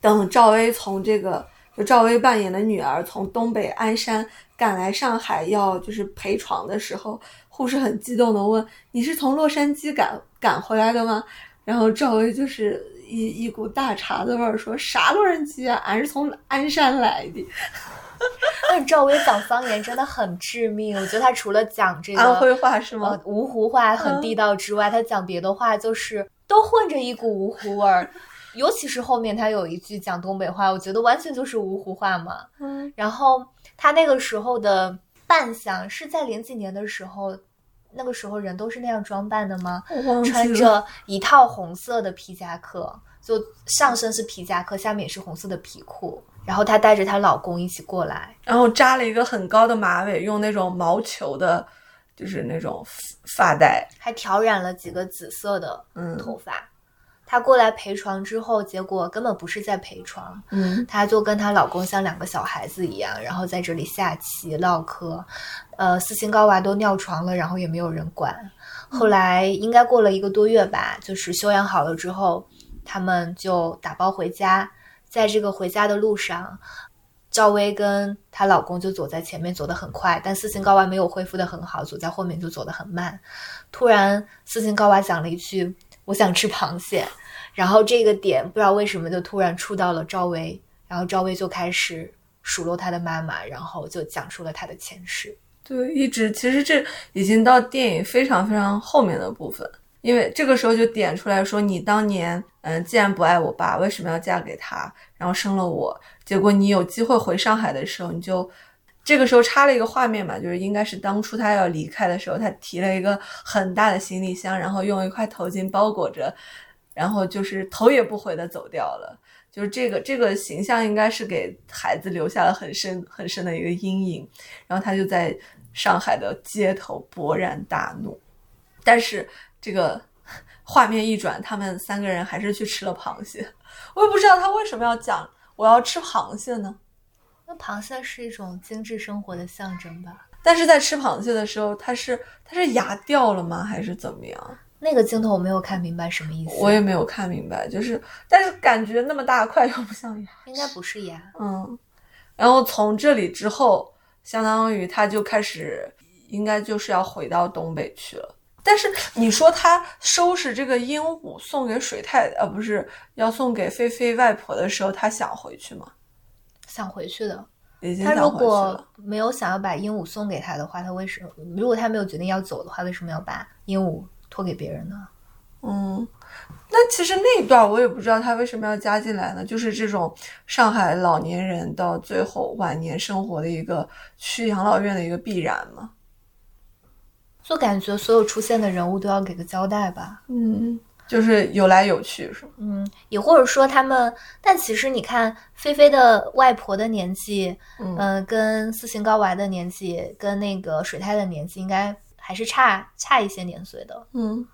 Speaker 1: 等赵薇从这个就赵薇扮演的女儿从东北鞍山赶来上海要就是陪床的时候，护士很激动的问：“你是从洛杉矶赶赶回来的吗？”然后赵薇就是一一股大碴子味儿说：“啥洛杉矶啊，俺是从鞍山来的。
Speaker 2: 但赵薇讲方言真的很致命，我觉得她除了讲这”个
Speaker 1: 安徽话是吗
Speaker 2: 呃？芜湖话很地道之外，她讲别的话就是都混着一股芜湖味儿。尤其是后面他有一句讲东北话，我觉得完全就是芜湖话嘛。
Speaker 1: 嗯
Speaker 2: 然后他那个时候的扮相是在零几年的时候，那个时候人都是那样装扮的吗？穿着一套红色的皮夹克，就上身是皮夹克，下面也是红色的皮裤。然后她带着她老公一起过来，
Speaker 1: 然后扎了一个很高的马尾，用那种毛球的，就是那种发带。
Speaker 2: 还挑染了几个紫色的
Speaker 1: 嗯
Speaker 2: 头发。她过来陪床之后，结果根本不是在陪床，
Speaker 1: 嗯
Speaker 2: 她就跟她老公像两个小孩子一样，然后在这里下棋唠嗑。呃，斯琴高娃都尿床了，然后也没有人管。后来应该过了一个多月吧，就是休养好了之后，他们就打包回家。在这个回家的路上，赵薇跟她老公就走在前面，走得很快，但斯琴高娃没有恢复得很好，走在后面就走得很慢。突然，斯琴高娃讲了一句：“我想吃螃蟹。”然后这个点不知道为什么就突然触到了赵薇，然后赵薇就开始数落她的妈妈，然后就讲述了她的前世。
Speaker 1: 对，一直其实这已经到电影非常非常后面的部分，因为这个时候就点出来说，你当年，嗯，既然不爱我爸，为什么要嫁给他，然后生了我？结果你有机会回上海的时候，你就这个时候插了一个画面嘛，就是应该是当初他要离开的时候，他提了一个很大的行李箱，然后用一块头巾包裹着，然后就是头也不回的走掉了。就是这个这个形象应该是给孩子留下了很深很深的一个阴影。然后他就在上海的街头勃然大怒，但是这个画面一转，他们三个人还是去吃了螃蟹。我也不知道他为什么要讲我要吃螃蟹呢？
Speaker 2: 那螃蟹是一种精致生活的象征吧？
Speaker 1: 但是在吃螃蟹的时候，他是他是牙掉了吗？还是怎么样？
Speaker 2: 那个镜头我没有看明白什么意思。
Speaker 1: 我也没有看明白，就是但是感觉那么大块又不像牙，
Speaker 2: 应该不是牙。
Speaker 1: 嗯，然后从这里之后，相当于他就开始应该就是要回到东北去了。但是你说他收拾这个鹦鹉送给水太呃不是要送给菲菲外婆的时候，他想回去吗？
Speaker 2: 想回去的。他如果没有想要把鹦鹉送给他的话，他为什么？如果他没有决定要走的话，为什么要把鹦鹉托给别人呢？
Speaker 1: 嗯，那其实那一段我也不知道他为什么要加进来呢，就是这种上海老年人到最后晚年生活的一个去养老院的一个必然嘛。
Speaker 2: 就感觉所有出现的人物都要给个交代吧。
Speaker 1: 嗯，就是有来有去是吗？
Speaker 2: 嗯，也或者说他们，但其实你看菲菲的外婆的年纪，
Speaker 1: 嗯
Speaker 2: 呃，跟斯琴高娃的年纪，跟那个水太的年纪，应该还是差差一些年岁的。
Speaker 1: 嗯，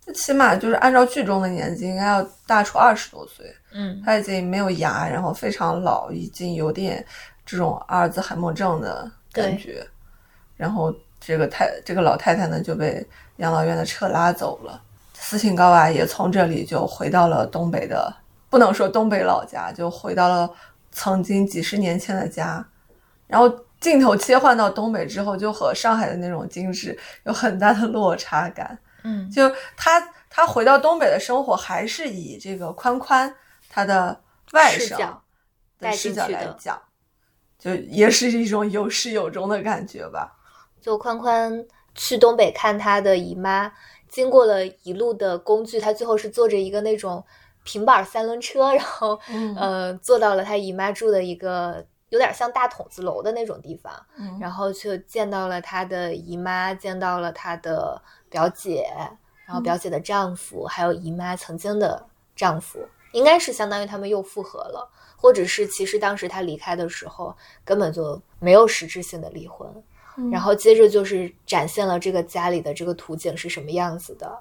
Speaker 1: 最起码就是按照剧中的年纪，应该要大出二十多岁。
Speaker 2: 嗯，
Speaker 1: 他已经没有牙，然后非常老，已经有点这种阿尔兹海默症的感觉。然后这个太这个老太太呢就被养老院的车拉走了。斯琴高娃也从这里就回到了东北的，不能说东北老家，就回到了曾经几十年前的家。然后镜头切换到东北之后，就和上海的那种精致有很大的落差感。
Speaker 2: 嗯，
Speaker 1: 就他他回到东北的生活，还是以这个宽宽他的外甥的视角来讲，就也是一种有始有终的感觉吧。
Speaker 2: 就宽宽去东北看他的姨妈，经过了一路的工具，他最后是坐着一个那种平板三轮车，然后、
Speaker 1: 嗯
Speaker 2: 呃坐到了他姨妈住的一个有点像大筒子楼的那种地方，
Speaker 1: 嗯。
Speaker 2: 然后就见到了他的姨妈，见到了他的表姐，然后表姐的丈夫，还有姨妈曾经的丈夫，应该是相当于他们又复合了，或者是其实当时他离开的时候根本就没有实质性的离婚。然后接着就是展现了这个家里的这个图景是什么样子的，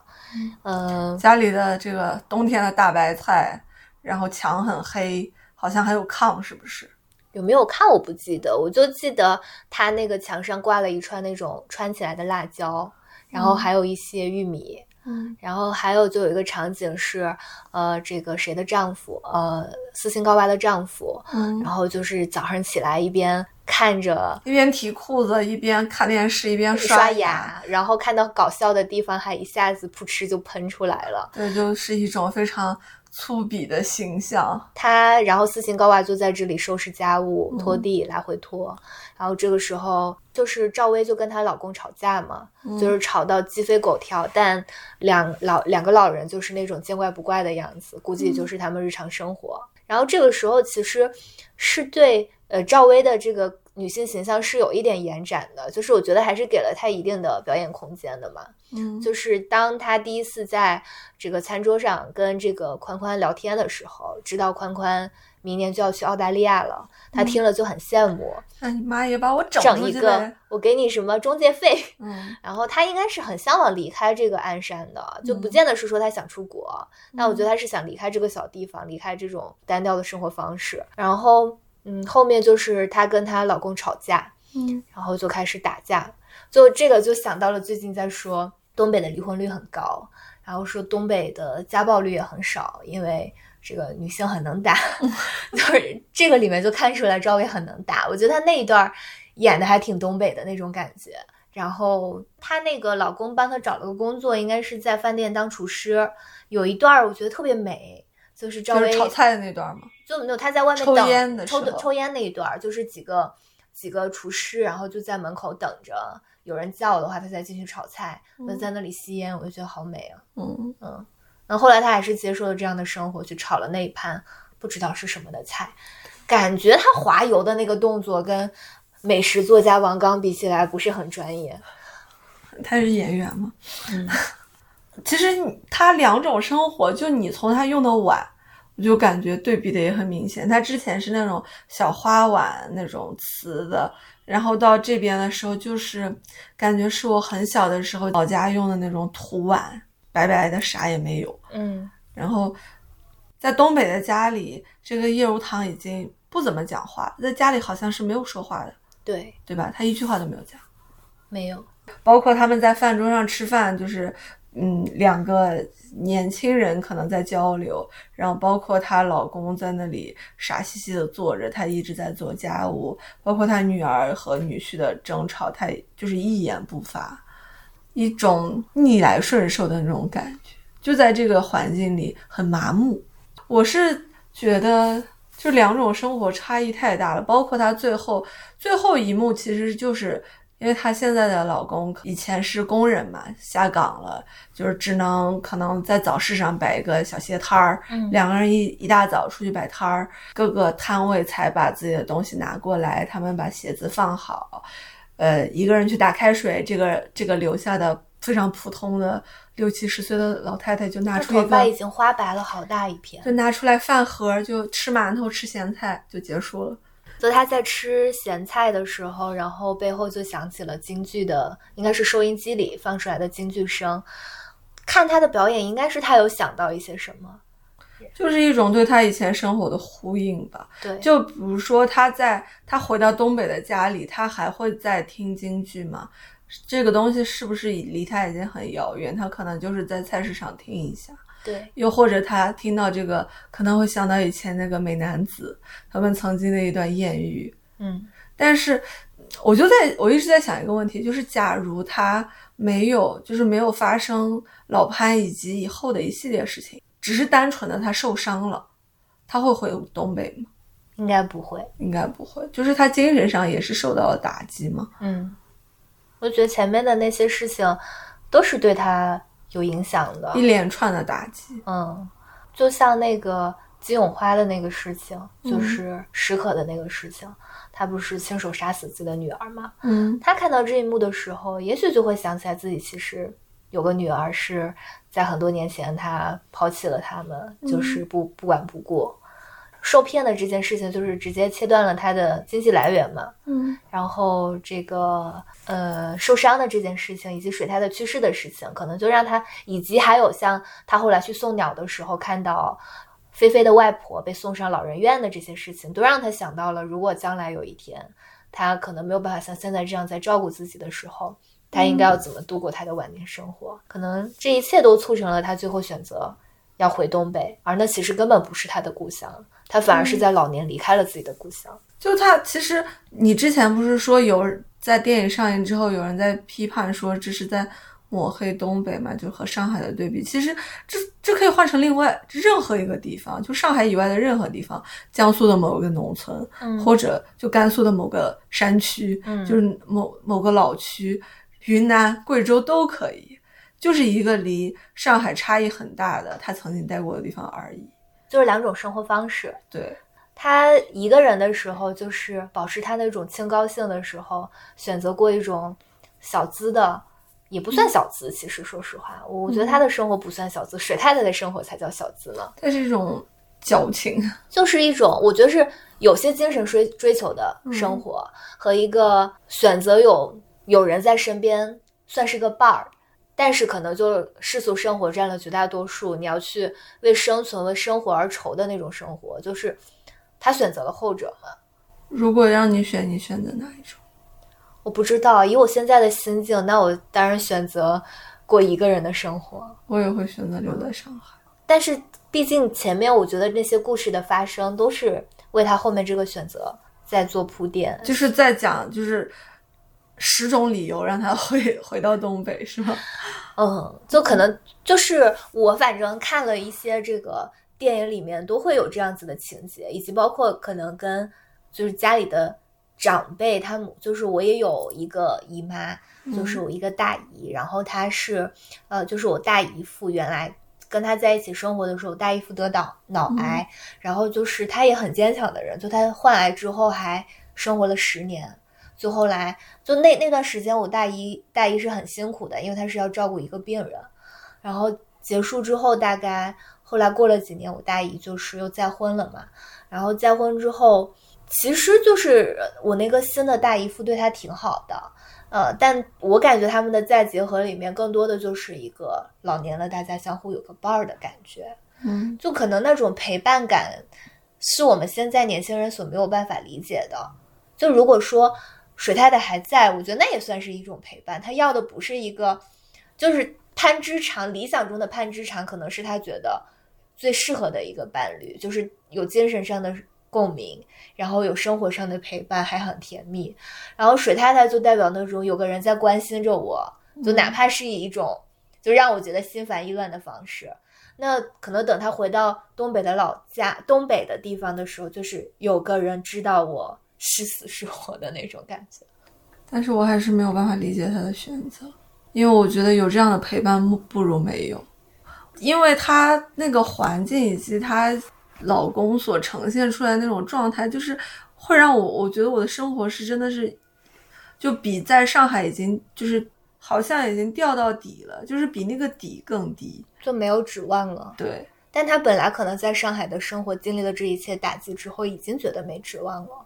Speaker 2: 嗯、
Speaker 1: 家里的这个冬天的大白菜，然后墙很黑，好像还有炕，是不是？
Speaker 2: 有没有看我不记得，我就记得他那个墙上挂了一串那种穿起来的辣椒，然后还有一些玉米，
Speaker 1: 嗯
Speaker 2: 然后还有就有一个场景是，呃，这个谁的丈夫，呃，斯琴高娃的丈夫，
Speaker 1: 嗯
Speaker 2: 然后就是早上起来一边看着
Speaker 1: 一边提裤子一边看电视一边
Speaker 2: 刷
Speaker 1: 牙，
Speaker 2: 然后看到搞笑的地方，还一下子噗嗤就喷出来了。
Speaker 1: 对，就是一种非常粗鄙的形象。
Speaker 2: 他然后斯琴高娃就在这里收拾家务、
Speaker 1: 嗯
Speaker 2: 拖地，来回拖。然后这个时候就是赵薇就跟她老公吵架嘛，
Speaker 1: 嗯
Speaker 2: 就是吵到鸡飞狗跳，但两老两个老人就是那种见怪不怪的样子，估计就是他们日常生活。然后这个时候其实是对呃赵薇的这个女性形象是有一点延展的，就是我觉得还是给了她一定的表演空间的嘛。
Speaker 1: 嗯
Speaker 2: 就是当她第一次在这个餐桌上跟这个宽宽聊天的时候，知道宽宽明年就要去澳大利亚了，她听了就很羡慕，
Speaker 1: 那你妈也把我整
Speaker 2: 整一个。我给你什么中介费。
Speaker 1: 嗯
Speaker 2: 然后她应该是很向往离开这个鞍山的，就不
Speaker 1: 嗯
Speaker 2: 见得是说她想出国，但我觉得她是想离开这个小地方，离开这种单调的生活方式。然后，嗯，后面就是她跟她老公吵架，
Speaker 1: 嗯
Speaker 2: 然后就开始打架，就这个就想到了最近在说东北的离婚率很高，然后说东北的家暴率也很少，因为这个女性很能打，就是这个里面就看出来赵薇很能打，我觉得她那一段演的还挺东北的那种感觉。然后她那个老公帮她找了个工作，应该是在饭店当厨师，有一段我觉得特别美。就是赵薇
Speaker 1: 炒菜的那段嘛。
Speaker 2: 就没有他在外面
Speaker 1: 抽
Speaker 2: 等
Speaker 1: 烟的
Speaker 2: 抽抽烟那一段儿，就是几个几个厨师，然后就在门口等着有人叫的话，他再进去炒菜。那、
Speaker 1: 嗯
Speaker 2: 在那里吸烟，我就觉得好美啊。
Speaker 1: 嗯
Speaker 2: 嗯，那后来他还是接受了这样的生活，去炒了那一盘不知道是什么的菜，感觉他滑油的那个动作跟美食作家王刚比起来不是很专业。
Speaker 1: 他是演员嘛。
Speaker 2: 嗯，
Speaker 1: 其实他两种生活，就你从他用的碗，我就感觉对比的也很明显。它之前是那种小花碗那种瓷的，然后到这边的时候就是感觉是我很小的时候老家用的那种土碗，白白的啥也没有。
Speaker 2: 嗯，
Speaker 1: 然后在东北的家里，这个叶如棠已经不怎么讲话，在家里好像是没有说话的，
Speaker 2: 对，
Speaker 1: 对吧？他一句话都没有讲。
Speaker 2: 没有，
Speaker 1: 包括他们在饭桌上吃饭，就是嗯，两个年轻人可能在交流，然后包括她老公在那里傻兮兮的坐着，她一直在做家务，包括她女儿和女婿的争吵，她就是一言不发，一种逆来顺受的那种感觉，就在这个环境里很麻木。我是觉得，就两种生活差异太大了，包括她最后最后一幕，其实就是。因为她现在的老公以前是工人嘛，下岗了，就是只能可能在早市上摆一个小鞋摊儿，
Speaker 2: 嗯
Speaker 1: 两个人一一大早出去摆摊儿，各个摊位才把自己的东西拿过来，他们把鞋子放好，呃，一个人去打开水，这个这个留下的非常普通的六七十岁的老太太就拿出一个，
Speaker 2: 头发已经花白了好大一片。
Speaker 1: 就拿出来饭盒，就吃馒头吃咸菜就结束了。
Speaker 2: 就他在吃咸菜的时候，然后背后就响起了京剧的，应该是收音机里放出来的京剧声。看他的表演，应该是他有想到一些什么。
Speaker 1: 就是一种对他以前生活的呼应吧。
Speaker 2: 对，
Speaker 1: 就比如说他在他回到东北的家里，他还会在听京剧吗？这个东西是不是离他已经很遥远？他可能就是在菜市场听一下，
Speaker 2: 对，
Speaker 1: 又或者他听到这个，可能会想到以前那个美男子他们曾经的一段艳遇。
Speaker 2: 嗯
Speaker 1: 但是我就在我一直在想一个问题，就是假如他没有，就是没有发生老潘以及以后的一系列事情，只是单纯的他受伤了，他会回东北吗？
Speaker 2: 应该不会。
Speaker 1: 应该不会，就是他精神上也是受到了打击嘛。
Speaker 2: 嗯，我觉得前面的那些事情都是对她有影响的
Speaker 1: 一。连串的打击，
Speaker 2: 嗯，就像那个金永花的那个事情，
Speaker 1: 嗯
Speaker 2: 就是史可的那个事情，他不是亲手杀死自己的女儿吗？
Speaker 1: 嗯
Speaker 2: 他看到这一幕的时候，也许就会想起来自己其实有个女儿是在很多年前他抛弃了他们，就是不不管不顾。受骗的这件事情就是直接切断了他的经济来源嘛，
Speaker 1: 嗯。
Speaker 2: 然后这个呃受伤的这件事情，以及水太的去世的事情，可能就让他，以及还有像他后来去送鸟的时候看到菲菲的外婆被送上老人院的这些事情，都让他想到了，如果将来有一天他可能没有办法像现在这样在照顾自己的时候，他应该要怎么度过他的晚年生活？可能这一切都促成了他最后选择要回东北，而那其实根本不是他的故乡，他反而是在老年离开了自己的故乡。
Speaker 1: 就他其实你之前不是说有在电影上映之后，有人在批判说这是在抹黑东北嘛，就和上海的对比。其实这这可以换成另外任何一个地方，就上海以外的任何地方，江苏的某个农村，
Speaker 2: 嗯
Speaker 1: 或者就甘肃的某个山区，
Speaker 2: 嗯
Speaker 1: 就是某某个老区，云南、贵州都可以，就是一个离上海差异很大的他曾经待过的地方而已。
Speaker 2: 就是两种生活方式。
Speaker 1: 对，
Speaker 2: 他一个人的时候，就是保持他那种清高性的时候，选择过一种小资的，也不算小资。其实说实话，我觉得他的生活不算小资，水太太的生活才叫小资呢。
Speaker 1: 它是一种矫情。
Speaker 2: 就是一种我觉得是有些精神追追求的生活，和一个选择有有人在身边，算是个伴儿。但是可能就世俗生活占了绝大多数，你要去为生存、为生活而愁的那种生活，就是他选择了后者嘛。
Speaker 1: 如果让你选，你选择哪一种？
Speaker 2: 我不知道，以我现在的心境，那我当然选择过一个人的生活。
Speaker 1: 我也会选择留在上海。
Speaker 2: 但是毕竟前面我觉得那些故事的发生都是为他后面这个选择在做铺垫。
Speaker 1: 就是在讲，就是十种理由让他回回到东北，是吗？
Speaker 2: 嗯，就可能就是我反正看了一些这个电影里面都会有这样子的情节，以及包括可能跟就是家里的长辈，他们就是我也有一个姨妈，就是我一个大姨，然后她是呃，就是我大姨父原来。跟他在一起生活的时候，大姨夫得脑脑癌，然后就是他也很坚强的人，就他患癌之后还生活了十年，就后来就那那段时间，我大姨大姨是很辛苦的，因为她是要照顾一个病人，然后结束之后，大概后来过了几年，我大姨就是又再婚了嘛。然后再婚之后，其实就是我那个新的大姨夫对她挺好的，呃，但我感觉他们的再结合里面更多的就是一个老年了，大家相互有个伴儿的感觉。
Speaker 1: 嗯，
Speaker 2: 就可能那种陪伴感，是我们现在年轻人所没有办法理解的。就如果说水太太还在，我觉得那也算是一种陪伴。她要的不是一个，就是潘之长理想中的潘之长，可能是他觉得最适合的一个伴侣，就是有精神上的共鸣，然后有生活上的陪伴，还很甜蜜。然后水太太就代表那种有个人在关心着我，就哪怕是以一种就让我觉得心烦意乱的方式。那可能等他回到东北的老家，东北的地方的时候，就是有个人知道我是死是活的那种感觉。
Speaker 1: 但是我还是没有办法理解他的选择，因为我觉得有这样的陪伴不不如没有，因为他那个环境以及她老公所呈现出来那种状态，就是会让我我觉得我的生活是真的是，就比在上海已经就是好像已经掉到底了，就是比那个底更低。
Speaker 2: 就没有指望了。
Speaker 1: 对，
Speaker 2: 但他本来可能在上海的生活经历了这一切打击之后，已经觉得没指望了，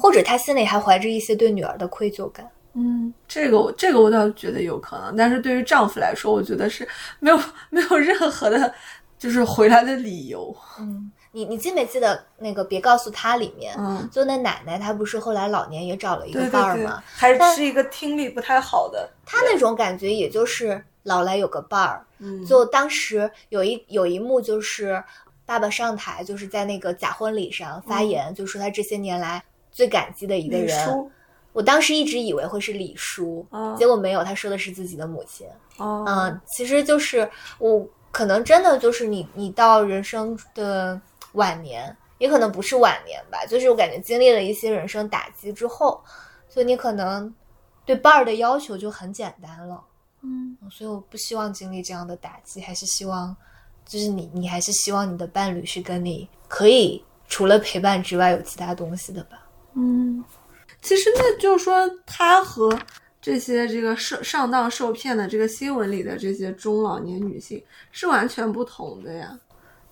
Speaker 2: 或者他心里还怀着一些对女儿的愧疚感。
Speaker 1: 嗯，这个我这个我倒觉得有可能，但是对于丈夫来说，我觉得是没有没有任何的，就是回来的理由。
Speaker 2: 嗯，你你记没记得那个别告诉他里面，
Speaker 1: 嗯，
Speaker 2: 就那奶奶她不是后来老年也找了一个伴儿吗？，
Speaker 1: 还
Speaker 2: 是
Speaker 1: 是一个听力不太好的。
Speaker 2: 她那种感觉也就是老来有个伴儿。
Speaker 1: 嗯，
Speaker 2: 就当时有一有一幕就是爸爸上台，就是在那个假婚礼上发言，就说他这些年来最感激的一个人。我当时一直以为会是李叔，
Speaker 1: 哦
Speaker 2: 结果没有，他说的是自己的母亲。
Speaker 1: 哦，
Speaker 2: 嗯，其实就是我可能真的就是你你到人生的晚年，也可能不是晚年吧，就是我感觉经历了一些人生打击之后，所以你可能对伴儿的要求就很简单了。
Speaker 1: 嗯
Speaker 2: 嗯所以我不希望经历这样的打击，还是希望，就是你你还是希望你的伴侣是跟你可以除了陪伴之外有其他东西的吧。
Speaker 1: 嗯，其实那就是说，他和这些这个受上当受骗的这个新闻里的这些中老年女性是完全不同的呀。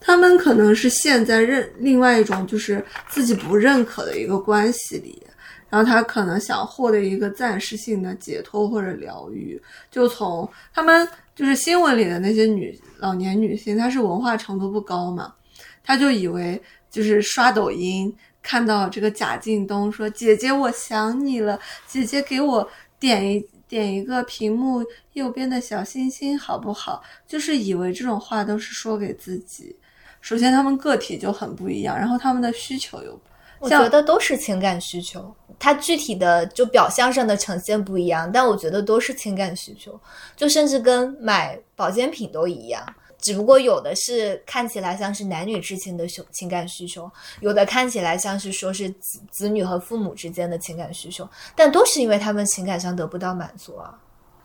Speaker 1: 她们可能是陷在认另外一种就是自己不认可的一个关系里，然后她可能想获得一个暂时性的解脱或者疗愈，就从她们就是新闻里的那些女老年女性，她是文化程度不高嘛，她就以为就是刷抖音看到这个贾静东说：“姐姐，我想你了，姐姐给我点一点一个屏幕右边的小心心，好不好？”就是以为这种话都是说给自己。首先，他们个体就很不一样，然后他们的需求又
Speaker 2: 我觉得都是情感需求，它具体的就表象上的呈现不一样，但我觉得都是情感需求，就甚至跟买保健品都一样。只不过有的是看起来像是男女之情的需情感需求，有的看起来像是说是子子女和父母之间的情感需求，但都是因为他们情感上得不到满足啊。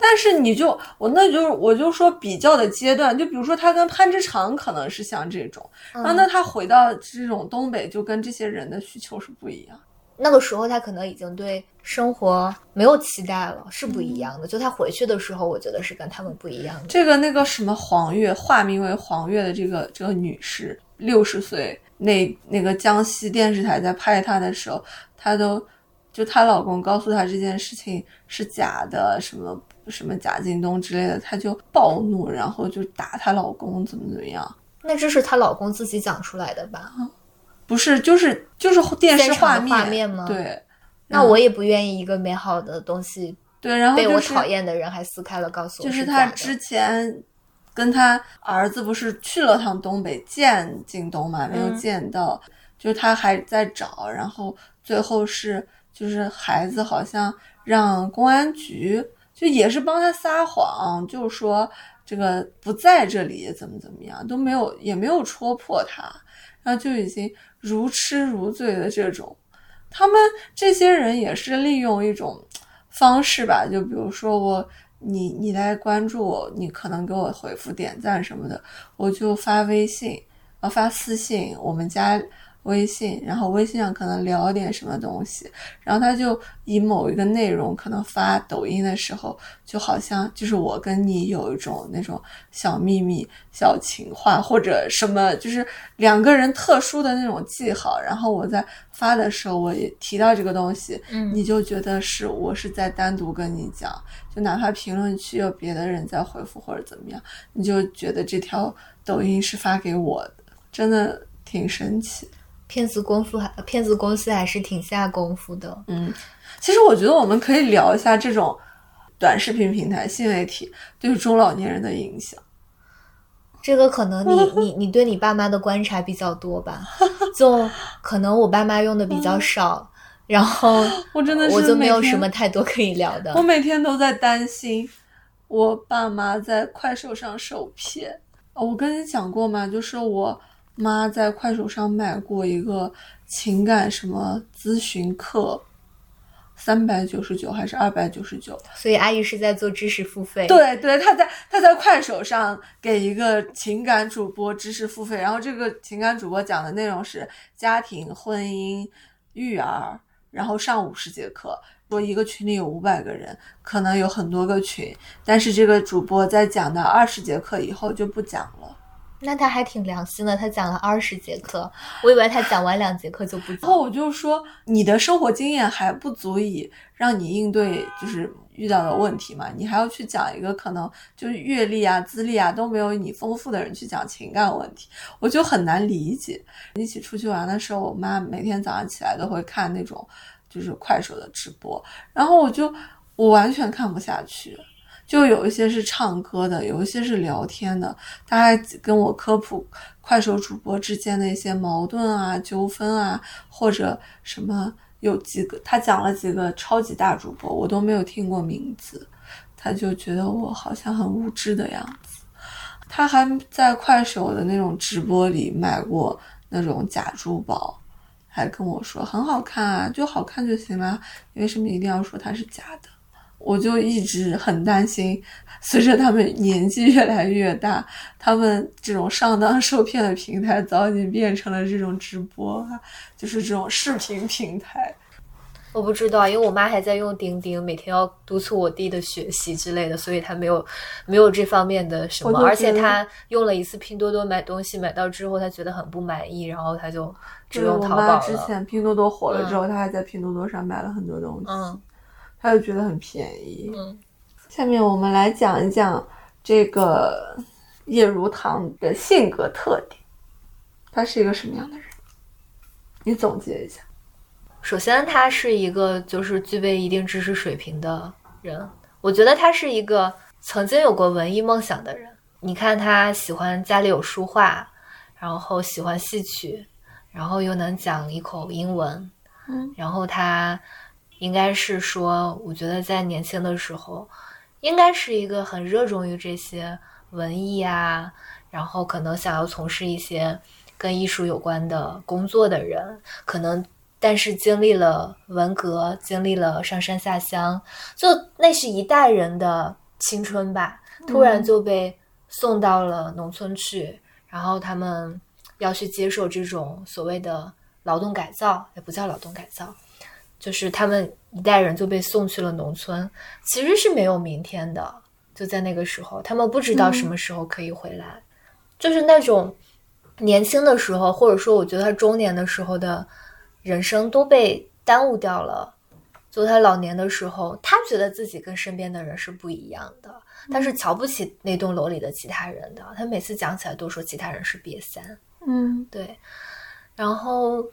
Speaker 1: 但是你就我那就是我就说比较的阶段，就比如说他跟潘之长可能是像这种，然后那他回到这种东北，就跟这些人的需求是不一样。
Speaker 2: 那个时候他可能已经对生活没有期待了，是不一样的。就他回去的时候，我觉得是跟他们不一样的。
Speaker 1: 这个那个什么黄月，化名为黄月的这个这个女士，六十岁，那那个江西电视台在拍她的时候，她都就她老公告诉她这件事情是假的，什么什么贾京东之类的，她就暴怒，然后就打她老公，怎么怎么样。
Speaker 2: 那这是她老公自己讲出来的吧？
Speaker 1: 不是，就是就是电视
Speaker 2: 画面吗？
Speaker 1: 对
Speaker 2: 那我也不愿意一个美好的东西
Speaker 1: 对，然后
Speaker 2: 被我讨厌的人还撕开了告诉我
Speaker 1: 就是他之前跟他儿子不是去了趟东北见靳东嘛，没有
Speaker 2: 嗯。
Speaker 1: 见到，就是他还在找，然后最后是就是孩子好像让公安局就也是帮他撒谎，就是说这个不在这里怎么怎么样都没有也没有戳破他，然后就已经如痴如醉的这种，他们这些人也是利用一种方式吧，就比如说我你你来关注我，你可能给我回复点赞什么的，我就发微信，呃发私信，我们家微信，然后微信上可能聊点什么东西，然后他就以某一个内容可能发抖音的时候，就好像就是我跟你有一种那种小秘密、小情话或者什么，就是两个人特殊的那种记号。然后我在发的时候，我也提到这个东西，
Speaker 2: 嗯
Speaker 1: 你就觉得是我是在单独跟你讲，就哪怕评论区有别的人在回复或者怎么样，你就觉得这条抖音是发给我的，真的挺神奇。
Speaker 2: 骗子功夫还骗子公司还是挺下功夫的。
Speaker 1: 嗯，其实我觉得我们可以聊一下这种短视频平台新媒体对中老年人的影响。
Speaker 2: 这个可能你 你你对你爸妈的观察比较多吧，就可能我爸妈用的比较少，然后
Speaker 1: 我真的是
Speaker 2: 我就没有什么太多可以聊的
Speaker 1: 我。每天都在担心我爸妈在快手上受骗。哦我跟你讲过吗？就是我妈在快手上买过一个情感什么咨询课，三百九十九还是二百九十九？
Speaker 2: 所以阿姨是在做知识付费。，
Speaker 1: 对对，她在她在快手上给一个情感主播知识付费，然后这个情感主播讲的内容是家庭、婚姻、育儿，然后上五十节课。说一个群里有五百个人，可能有很多个群，但是这个主播在讲到二十节课以后就不讲了。
Speaker 2: 那他还挺良心的，他讲了二十节课，我以为他讲完两节课就不讲。
Speaker 1: 然后我就说，你的生活经验还不足以让你应对就是遇到的问题嘛，你还要去讲一个可能就是阅历啊、资历啊都没有你丰富的人去讲情感问题，我就很难理解。一起出去玩的时候，我妈每天早上起来都会看那种就是快手的直播，然后我就我完全看不下去。就有一些是唱歌的，有一些是聊天的，他还跟我科普快手主播之间的一些矛盾啊、纠纷啊，或者什么有几个，他讲了几个超级大主播，我都没有听过名字，他就觉得我好像很无知的样子。他还在快手的那种直播里买过那种假珠宝，还跟我说很好看啊，就好看就行了，为什么一定要说它是假的？我就一直很担心，随着他们年纪越来越大，他们这种上当受骗的平台早已经变成了这种直播啊，就是这种视频平台。
Speaker 2: 我不知道，因为我妈还在用钉钉，每天要督促我弟的学习之类的，所以她没有没有这方面的什么。而且她用了一次拼多多买东西，买到之后她觉得很不满意，然后她就只用淘宝了。
Speaker 1: 之前拼多多火了之后，她还在拼多多上买了很多东西，
Speaker 2: 嗯
Speaker 1: 她就觉得很便宜。
Speaker 2: 嗯，
Speaker 1: 下面我们来讲一讲这个叶如棠的性格特点，他是一个什么样的人？你总结一下。
Speaker 2: 首先他是一个就是具备一定知识水平的人，我觉得他是一个曾经有过文艺梦想的人。你看他喜欢家里有书画，然后喜欢戏曲，然后又能讲一口英文，
Speaker 1: 嗯，
Speaker 2: 然后她应该是说，我觉得在年轻的时候，应该是一个很热衷于这些文艺啊，然后可能想要从事一些跟艺术有关的工作的人，可能但是经历了文革，经历了上山下乡，就那是一代人的青春吧，突然就被送到了农村去，然后他们要去接受这种所谓的劳动改造，也不叫劳动改造，就是他们一代人就被送去了农村，其实是没有明天的。就在那个时候，他们不知道什么时候可以回来，就是那种年轻的时候，或者说我觉得他中年的时候的人生都被耽误掉了。就他老年的时候，他觉得自己跟身边的人是不一样的，他是瞧不起那栋楼里的其他人的。他每次讲起来都说其他人是瘪三。
Speaker 1: 嗯
Speaker 2: 对，然后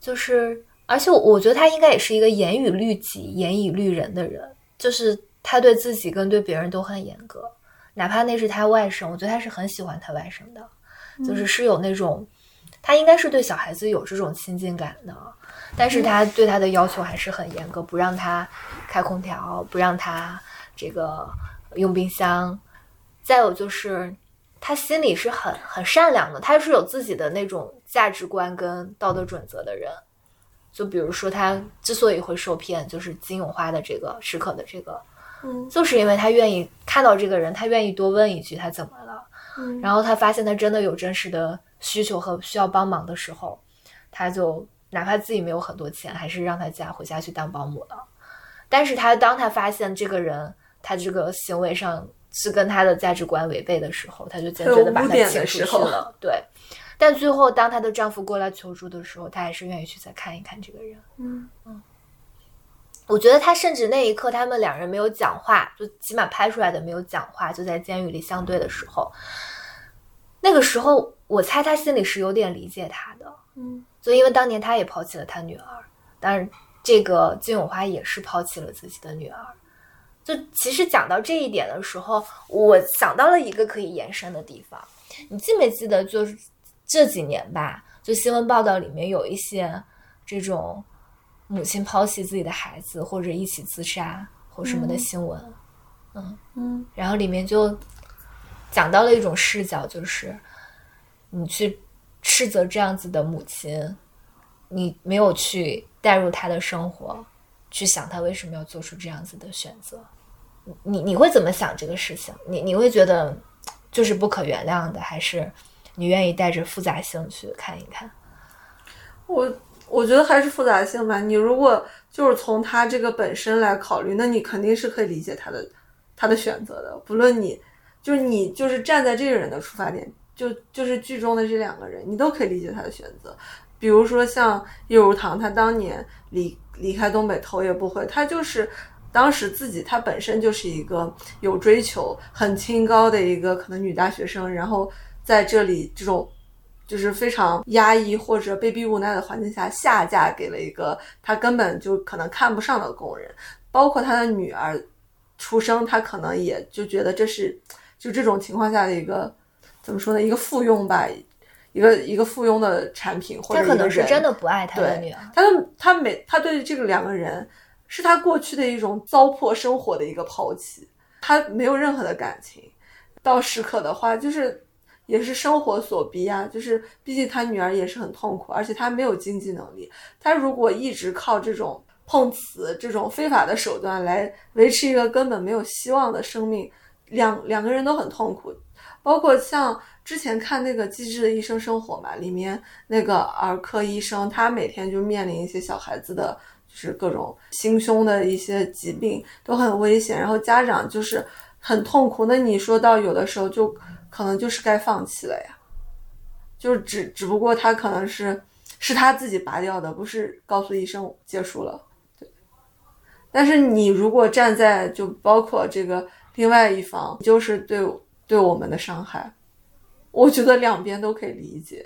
Speaker 2: 就是，而且我我觉得他应该也是一个严以律己、严以律人的人，就是他对自己跟对别人都很严格，哪怕那是他外甥，我觉得他是很喜欢他外甥的，就是是有那种，他应该是对小孩子有这种亲近感的，但是他对他的要求还是很严格，不让他开空调，不让他这个用冰箱，再有就是。他心里是很很善良的，他是有自己的那种价值观跟道德准则的人。就比如说，他之所以会受骗，就是金永花的这个时刻的这个，
Speaker 1: 嗯
Speaker 2: 就是因为他愿意看到这个人，他愿意多问一句他怎么了，
Speaker 1: 嗯
Speaker 2: 然后他发现他真的有真实的需求和需要帮忙的时候，他就哪怕自己没有很多钱，还是让他家回家去当保姆了。但是他当他发现这个人他这个行为上是跟他的价值观违背的时候，他就坚决的把他请出去了。对。但最后，当她的丈夫过来求助的时候，她还是愿意去再看一看这个人。
Speaker 1: 嗯
Speaker 2: 嗯，我觉得她甚至那一刻，他们两人没有讲话，就起码拍出来的没有讲话，就在监狱里相对的时候，那个时候，我猜她心里是有点理解他的。
Speaker 1: 嗯，
Speaker 2: 就因为当年她也抛弃了她女儿，当然这个金永花也是抛弃了自己的女儿。就其实讲到这一点的时候，我想到了一个可以延伸的地方，你记没记得就是？这几年吧，就新闻报道里面有一些这种母亲抛弃自己的孩子或者一起自杀或什么的新闻，
Speaker 1: 嗯嗯，
Speaker 2: 然后里面就讲到了一种视角，就是你去斥责这样子的母亲，你没有去带入她的生活，去想她为什么要做出这样子的选择，你你会怎么想这个事情？你你会觉得就是不可原谅的，还是？你愿意带着复杂性去看一看？
Speaker 1: 我我觉得还是复杂性吧。你如果就是从他这个本身来考虑，那你肯定是可以理解他的他的选择的。不论你就是你就是站在这个人的出发点，就就是剧中的这两个人，你都可以理解他的选择。比如说像叶如棠，他当年离离开东北头也不回，他就是当时自己他本身就是一个有追求、很清高的一个可能女大学生，然后。在这里，这种就是非常压抑或者被逼无奈的环境下，下嫁给了一个他根本就可能看不上的工人，包括他的女儿出生，他可能也就觉得这是就这种情况下的一个怎么说呢？一个附庸吧，一个一个附庸的产品，或者
Speaker 2: 他可能是真的不爱他的女儿。
Speaker 1: 他的他每他对这个两个人是他过去的一种糟粕生活的一个抛弃，他没有任何的感情。到时刻的话，就是。也是生活所逼啊，就是毕竟他女儿也是很痛苦，而且他没有经济能力。他如果一直靠这种碰瓷、这种非法的手段来维持一个根本没有希望的生命，两两个人都很痛苦。包括像之前看那个《机智的医生生活》嘛，里面那个儿科医生，他每天就面临一些小孩子的，就是各种心胸的一些疾病都很危险，然后家长就是很痛苦。那你说到有的时候就。可能就是该放弃了呀，就是只只不过他可能是是他自己拔掉的，不是告诉医生结束了。对，但是你如果站在就包括这个另外一方，就是对对我们的伤害，我觉得两边都可以理解。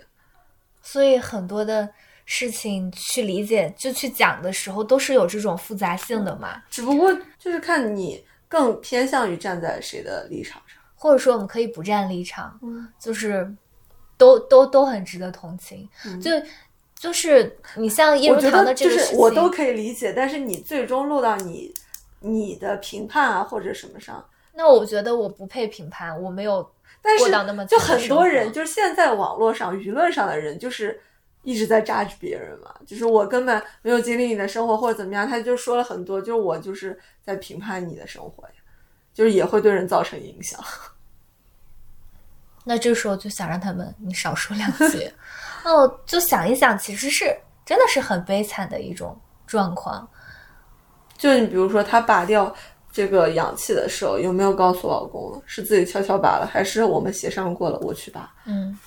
Speaker 2: 所以很多的事情去理解就去讲的时候，都是有这种复杂性的嘛。
Speaker 1: 只不过就是看你更偏向于站在谁的立场上。
Speaker 2: 或者说，我们可以不站立场，就是都都都很值得同情。就就是你像叶如棠的这个
Speaker 1: 事情，我都可以理解。但是你最终落到你你的评判啊，或者什么上，
Speaker 2: 那我觉得我不配评判，我没有过到那么
Speaker 1: 就很多人就是现在网络上舆论上的人，就是一直在榨取别人嘛。就是我根本没有经历你的生活或者怎么样，他就说了很多，就是我就是在评判你的生活呀。就是也会对人造成影响，
Speaker 2: 那这时候就想让他们你少说两句，哦，就想一想，其实是真的是很悲惨的一种状况。
Speaker 1: 就你比如说，他拔掉这个氧气的时候，有没有告诉老公是自己悄悄拔了，还是我们协商过了我去拔？
Speaker 2: 嗯，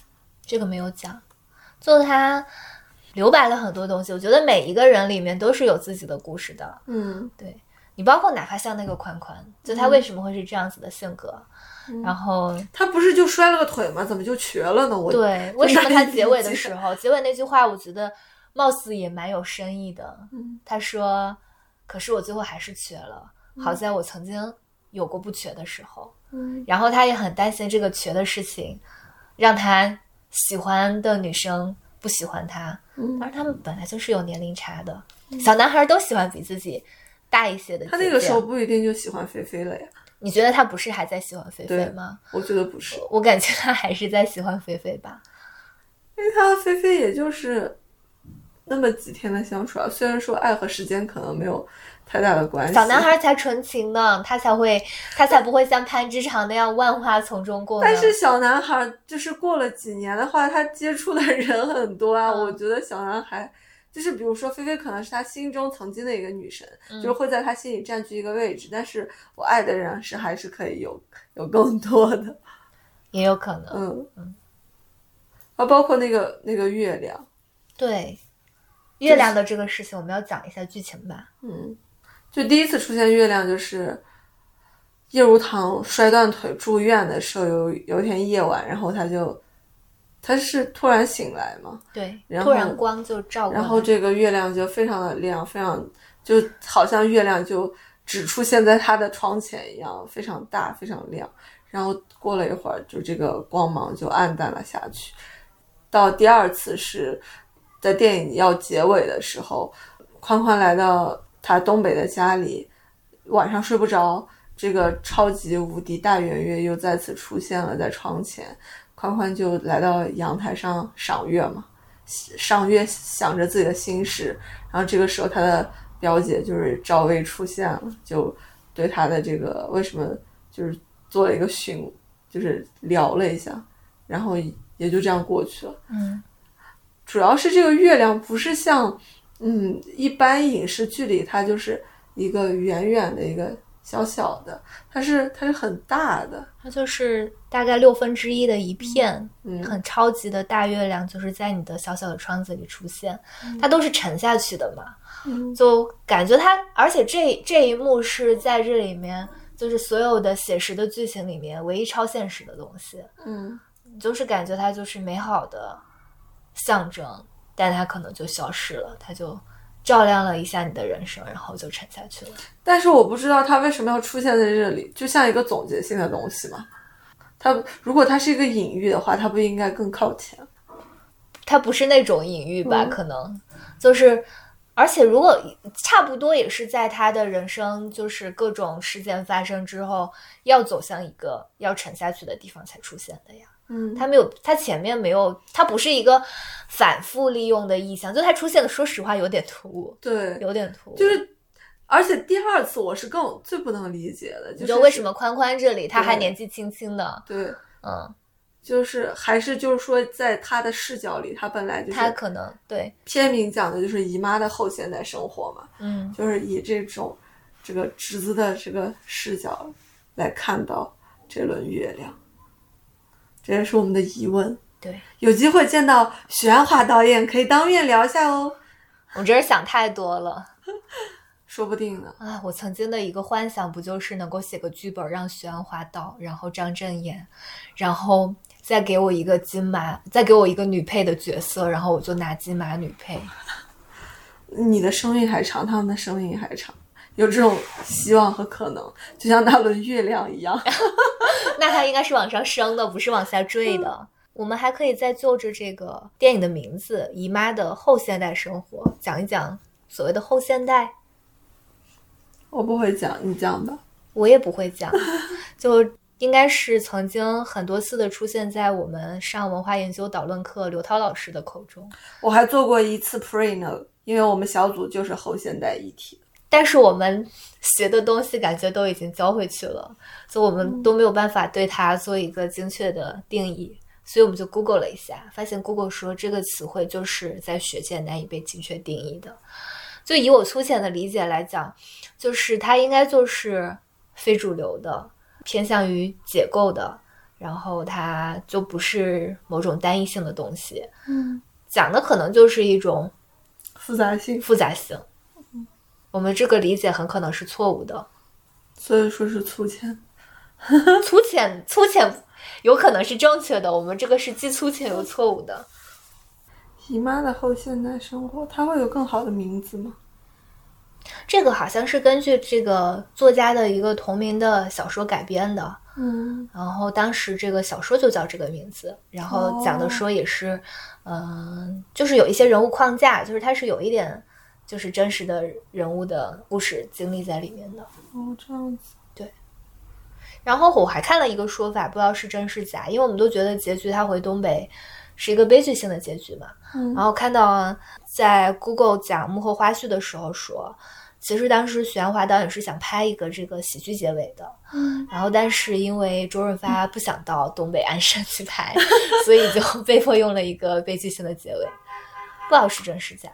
Speaker 2: 这个没有讲，就他留白了很多东西。我觉得每一个人里面都是有自己的故事的。
Speaker 1: 嗯，
Speaker 2: 对。你包括哪怕像那个宽宽，就他为什么会是这样子的性格？然后
Speaker 1: 他不是就摔了个腿吗？怎么就瘸了呢？我
Speaker 2: 对，为什么他结尾的时候，结尾那句话，我觉得貌似也蛮有深意的。他说：“可是我最后还是瘸了，好在我曾经有过不瘸的时候。”
Speaker 1: 嗯，
Speaker 2: 然后他也很担心这个瘸的事情，让他喜欢的女生不喜欢他。
Speaker 1: 嗯，
Speaker 2: 而他们本来就是有年龄差的，小男孩都喜欢比自己。大一些的，
Speaker 1: 他那个时候不一定就喜欢菲菲了呀？
Speaker 2: 你觉得他不是还在喜欢菲菲吗？
Speaker 1: 我觉得不是，
Speaker 2: 我感觉他还是在喜欢菲菲吧。
Speaker 1: 因为他和菲菲也就是那么几天的相处啊。虽然说爱和时间可能没有太大的关系，
Speaker 2: 小男孩才纯情呢，他才会，他才不会像潘之长那样万花丛中过。
Speaker 1: 但是小男孩就是过了几年的话，他接触的人很多啊。我觉得小男孩就是，比如说菲菲可能是他心中曾经的一个女神，就是会在他心里占据一个位置。但是我爱的人是还是可以有有更多的，
Speaker 2: 也有可能。
Speaker 1: 嗯嗯。啊，包括那个那个月亮，
Speaker 2: 对，月亮的这个事情，我们要讲一下剧情吧。
Speaker 1: 嗯，就第一次出现月亮，就是叶如棠摔断腿住院的时候，有有一天夜晚，然后他就他是突然醒来嘛，
Speaker 2: 对，
Speaker 1: 然
Speaker 2: 突然光就照过来，
Speaker 1: 然后这个月亮就非常的亮，非常就好像月亮就只出现在他的窗前一样，非常大，非常亮。然后过了一会儿，就这个光芒就暗淡了下去。到第二次是在电影要结尾的时候，宽宽来到他东北的家里，晚上睡不着，这个超级无敌大圆月又再次出现了在窗前，宽宽就来到阳台上赏月嘛，赏月想着自己的心事，然后这个时候他的表姐就是赵薇出现了，就对他的这个为什么就是做了一个询，就是聊了一下，然后。也就这样过去了。
Speaker 2: 嗯，
Speaker 1: 主要是这个月亮不是像，嗯，一般影视剧里它就是一个远远的一个小小的，它是它是很大的，
Speaker 2: 它就是大概六分之一的一片，
Speaker 1: 嗯，
Speaker 2: 很超级的大月亮，就是在你的小小的窗子里出现，它都是沉下去的嘛，
Speaker 1: 嗯，
Speaker 2: 就感觉它，而且这这一幕是在这里面，就是所有的写实的剧情里面唯一超现实的东西，
Speaker 1: 嗯。
Speaker 2: 就是感觉它就是美好的象征，但它可能就消失了，它就照亮了一下你的人生，然后就沉下去了。
Speaker 1: 但是我不知道它为什么要出现在这里，就像一个总结性的东西嘛。它如果它是一个隐喻的话，它不应该更靠前？
Speaker 2: 它不是那种隐喻吧？可能就是，而且如果差不多也是在他的人生，就是各种事件发生之后，要走向一个要沉下去的地方才出现的呀。
Speaker 1: 嗯，
Speaker 2: 他没有，他前面没有，他不是一个反复利用的意象，就他出现的，说实话有点突兀，
Speaker 1: 对，
Speaker 2: 有点突兀。
Speaker 1: 就是，而且第二次我是更最不能理解的，就是
Speaker 2: 为什么宽宽这里他还年纪轻轻的，
Speaker 1: 对，
Speaker 2: 嗯，
Speaker 1: 就是还是就是说，在他的视角里，他本来就是
Speaker 2: 他可能对。
Speaker 1: 片名讲的就是姨妈的后现代生活嘛，
Speaker 2: 嗯，
Speaker 1: 就是以这种这个侄子的这个视角来看到这轮月亮。这也是我们的疑问。
Speaker 2: 对，
Speaker 1: 有机会见到许鞍华导演，可以当面聊一下哦。
Speaker 2: 我真是想太多了，
Speaker 1: 说不定呢。
Speaker 2: 啊，我曾经的一个幻想，不就是能够写个剧本，让许鞍华导，然后张震演，然后再给我一个金马，再给我一个女配的角色，然后我就拿金马女配。
Speaker 1: 你的生命还长，他们的生命还长。有这种希望和可能，就像那轮月亮一样。
Speaker 2: 那它应该是往上升的，不是往下坠的。我们还可以再就着这个电影的名字《姨妈的后现代生活》讲一讲所谓的后现代。
Speaker 1: 我不会讲，你讲吧。
Speaker 2: 我也不会讲，就应该是曾经很多次的出现在我们上文化研究导论课刘涛老师的口中。
Speaker 1: 我还做过一次 pre note，因为我们小组就是后现代议题。
Speaker 2: 但是我们学的东西感觉都已经交回去了，所以我们都没有办法对它做一个精确的定义，所以我们就 Google 了一下，发现 Google 说这个词汇就是在学界难以被精确定义的。就以我粗浅的理解来讲，就是它应该就是非主流的，偏向于解构的，然后它就不是某种单一性的东西。
Speaker 1: 嗯，
Speaker 2: 讲的可能就是一种
Speaker 1: 复杂性，
Speaker 2: 复杂性。我们这个理解很可能是错误的，
Speaker 1: 所以说是粗浅，
Speaker 2: 粗浅粗浅有可能是正确的。我们这个是既粗浅又错误的。
Speaker 1: 姨妈的后现代生活，它会有更好的名字吗？
Speaker 2: 这个好像是根据这个作家的一个同名的小说改编的，
Speaker 1: 嗯，
Speaker 2: 然后当时这个小说就叫这个名字，然后讲的说也是，嗯，就是有一些人物框架，就是它是有一点。就是真实的人物的故事经历在里面的
Speaker 1: 哦，这样子
Speaker 2: 对。然后我还看了一个说法，不知道是真是假，因为我们都觉得结局他回东北是一个悲剧性的结局嘛。
Speaker 1: 嗯
Speaker 2: 然后看到在 Google 讲幕后花絮的时候说，其实当时许鞍华导演是想拍一个这个喜剧结尾的，
Speaker 1: 嗯
Speaker 2: 然后但是因为周润发不想到东北鞍山去拍，所以就被迫用了一个悲剧性的结尾，不知道是真是假。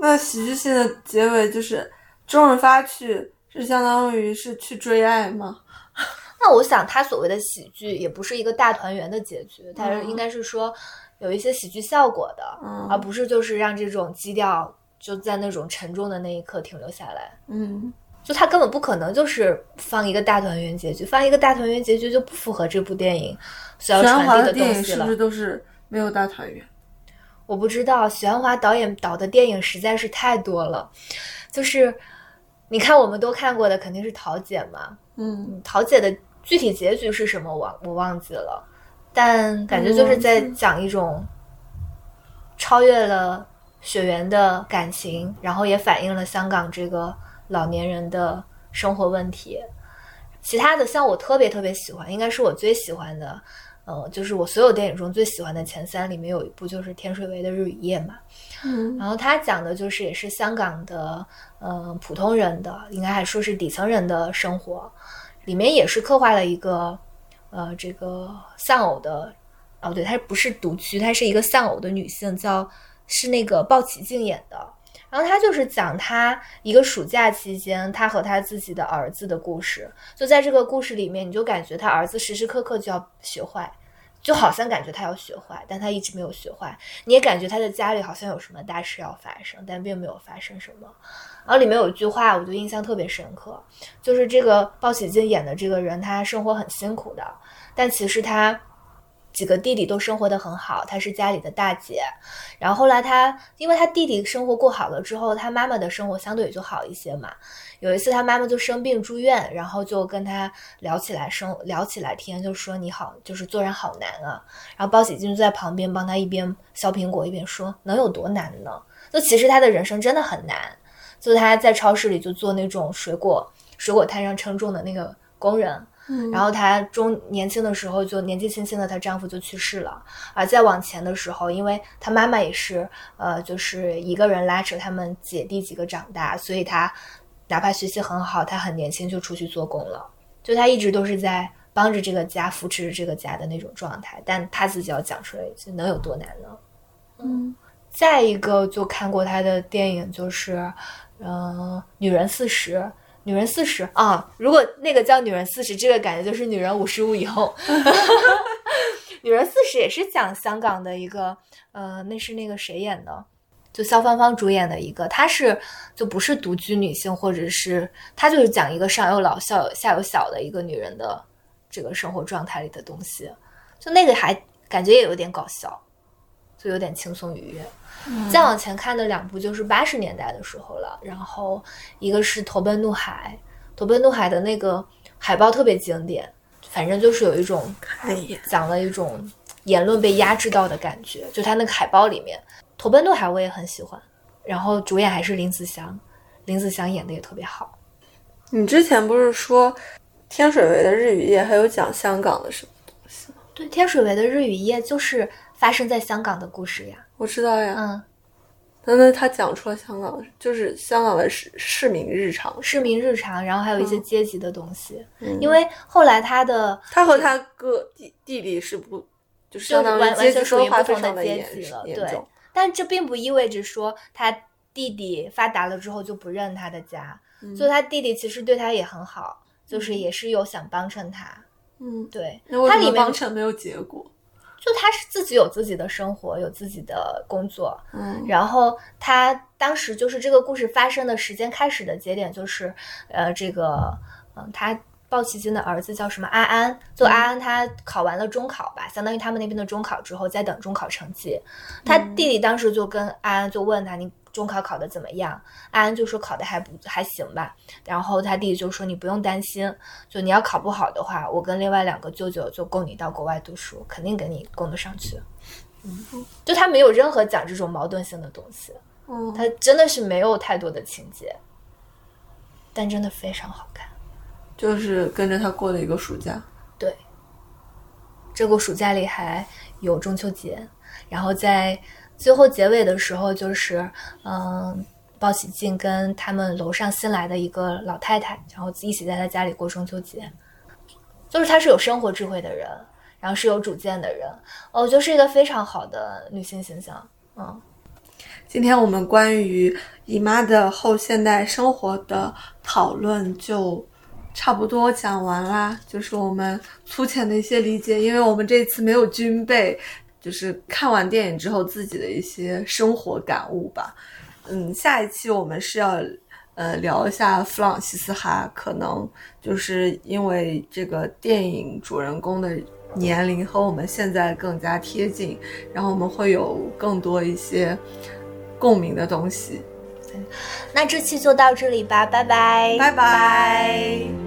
Speaker 1: 那喜剧性的结尾就是周润发去，是相当于是去追爱吗？
Speaker 2: 那我想，他所谓的喜剧也不是一个大团圆的结局，他应该是说有一些喜剧效果的，
Speaker 1: 嗯
Speaker 2: 而不是就是让这种基调就在那种沉重的那一刻停留下来。
Speaker 1: 嗯
Speaker 2: 就他根本不可能就是放一个大团圆结局，放一个大团圆结局就不符合这部电影所要传递
Speaker 1: 的
Speaker 2: 东西了
Speaker 1: 影是不。是都是没有大团圆？
Speaker 2: 我不知道，许鞍华导演导的电影实在是太多了，就是你看我们都看过的肯定是桃姐嘛，
Speaker 1: 嗯。
Speaker 2: 桃姐的具体结局是什么我我忘记了，但感觉就是在讲一种超越了血缘的感情，然后也反映了香港这个老年人的生活问题。其他的像我特别特别喜欢，应该是我最喜欢的，呃，就是我所有电影中最喜欢的前三里面有一部就是天水围的《日与夜》嘛。
Speaker 1: 嗯
Speaker 2: 然后他讲的就是也是香港的呃普通人的，应该还说是底层人的生活，里面也是刻画了一个呃这个丧偶的哦对，她不是独居，她是一个丧偶的女性，叫是那个鲍起静演的。然后他就是讲他一个暑假期间，他和他自己的儿子的故事。就在这个故事里面，你就感觉他儿子时时刻刻就要学坏，就好像感觉他要学坏，但他一直没有学坏。你也感觉他的家里好像有什么大事要发生，但并没有发生什么。然后里面有一句话，我就印象特别深刻，就是这个鲍起静演的这个人，他生活很辛苦的，但其实他几个弟弟都生活的很好，她是家里的大姐。然后后来她，因为她弟弟生活过好了之后，她妈妈的生活相对也就好一些嘛。有一次她妈妈就生病住院，然后就跟他聊起来生聊起来天，就说你好，就是做人好难啊。然后包喜静就在旁边帮他一边削苹果一边说，能有多难呢？就其实他的人生真的很难。就他在超市里就做那种水果水果摊上称重的那个工人，
Speaker 1: 嗯
Speaker 2: 然后她中年轻的时候就年纪轻轻的，她丈夫就去世了。而再往前的时候，因为她妈妈也是呃，就是一个人拉扯他们姐弟几个长大，所以她哪怕学习很好，她很年轻就出去做工了。就她一直都是在帮着这个家，扶持着这个家的那种状态。但她自己要讲出来，就能有多难呢？
Speaker 1: 嗯
Speaker 2: 再一个就看过她的电影，就是嗯、呃女人四十》。女人四十啊，如果那个叫女人四十，这个感觉就是女人五十五以后。女人四十也是讲香港的一个，呃，那是那个谁演的？就肖芳芳主演的一个，她是就不是独居女性，或者是她就是讲一个上有老下有下有小的一个女人的这个生活状态里的东西，就那个还感觉也有点搞笑，就有点轻松愉悦。再往前看的两部就是八十年代的时候了，然后一个是《投奔怒海》，《投奔怒海》的那个海报特别经典，反正就是有一种讲了一种言论被压制到的感觉，就他那个海报里面，《投奔怒海》我也很喜欢，然后主演还是林子祥，林子祥演的也特别好。
Speaker 1: 你之前不是说天水围的日与夜还有讲香港的什么东西吗？
Speaker 2: 对，天水围的日与夜就是发生在香港的故事呀。
Speaker 1: 我知道呀，
Speaker 2: 嗯，
Speaker 1: 那那他讲出了香港，就是香港的市市民日常。
Speaker 2: 市民日常，然后还有一些阶级的东西。
Speaker 1: 嗯
Speaker 2: 因为后来他的
Speaker 1: 他和他哥弟弟弟是不，就是
Speaker 2: 就
Speaker 1: 相当
Speaker 2: 完完
Speaker 1: 于阶级分
Speaker 2: 全属于不
Speaker 1: 化非常的
Speaker 2: 阶
Speaker 1: 严
Speaker 2: 级了，对。但这并不意味着说他弟弟发达了之后就不认他的家，
Speaker 1: 嗯
Speaker 2: 就他弟弟其实对他也很好，就是也是有想帮衬他。
Speaker 1: 嗯，
Speaker 2: 对，
Speaker 1: 那为什么
Speaker 2: 他里面
Speaker 1: 帮衬没有结果？
Speaker 2: 就他是自己有自己的生活，有自己的工作，
Speaker 1: 嗯。
Speaker 2: 然后他当时就是这个故事发生的时间开始的节点就是，呃，这个，嗯、他鲍奇金的儿子叫什么阿安，就阿安他考完了中考吧，相当于他们那边的中考之后在等中考成绩，他弟弟当时就跟阿安就问他你。中考考的怎么样？安安就说考的还不还行吧。然后他弟弟就说你不用担心，就你要考不好的话，我跟另外两个舅舅就供你到国外读书，肯定给你供得上去。嗯，就他没有任何讲这种矛盾性的东西。
Speaker 1: 嗯，
Speaker 2: 他真的是没有太多的情节，但真的非常好看。
Speaker 1: 就是跟着他过了一个暑假。
Speaker 2: 对，这个暑假里还有中秋节，然后在最后结尾的时候，就是嗯，鲍喜静跟他们楼上新来的一个老太太，然后一起在他家里过中秋节。就是她是有生活智慧的人，然后是有主见的人，我觉得是一个非常好的女性形象。嗯，
Speaker 1: 今天我们关于姨妈的后现代生活的讨论就差不多讲完啦，就是我们粗浅的一些理解，因为我们这次没有军备，就是看完电影之后自己的一些生活感悟吧。嗯，下一期我们是要。呃，聊一下弗朗西斯哈，可能就是因为这个电影主人公的年龄和我们现在更加贴近，然后我们会有更多一些共鸣的东西。
Speaker 2: 那这期就到这里吧，拜拜，
Speaker 1: 拜拜。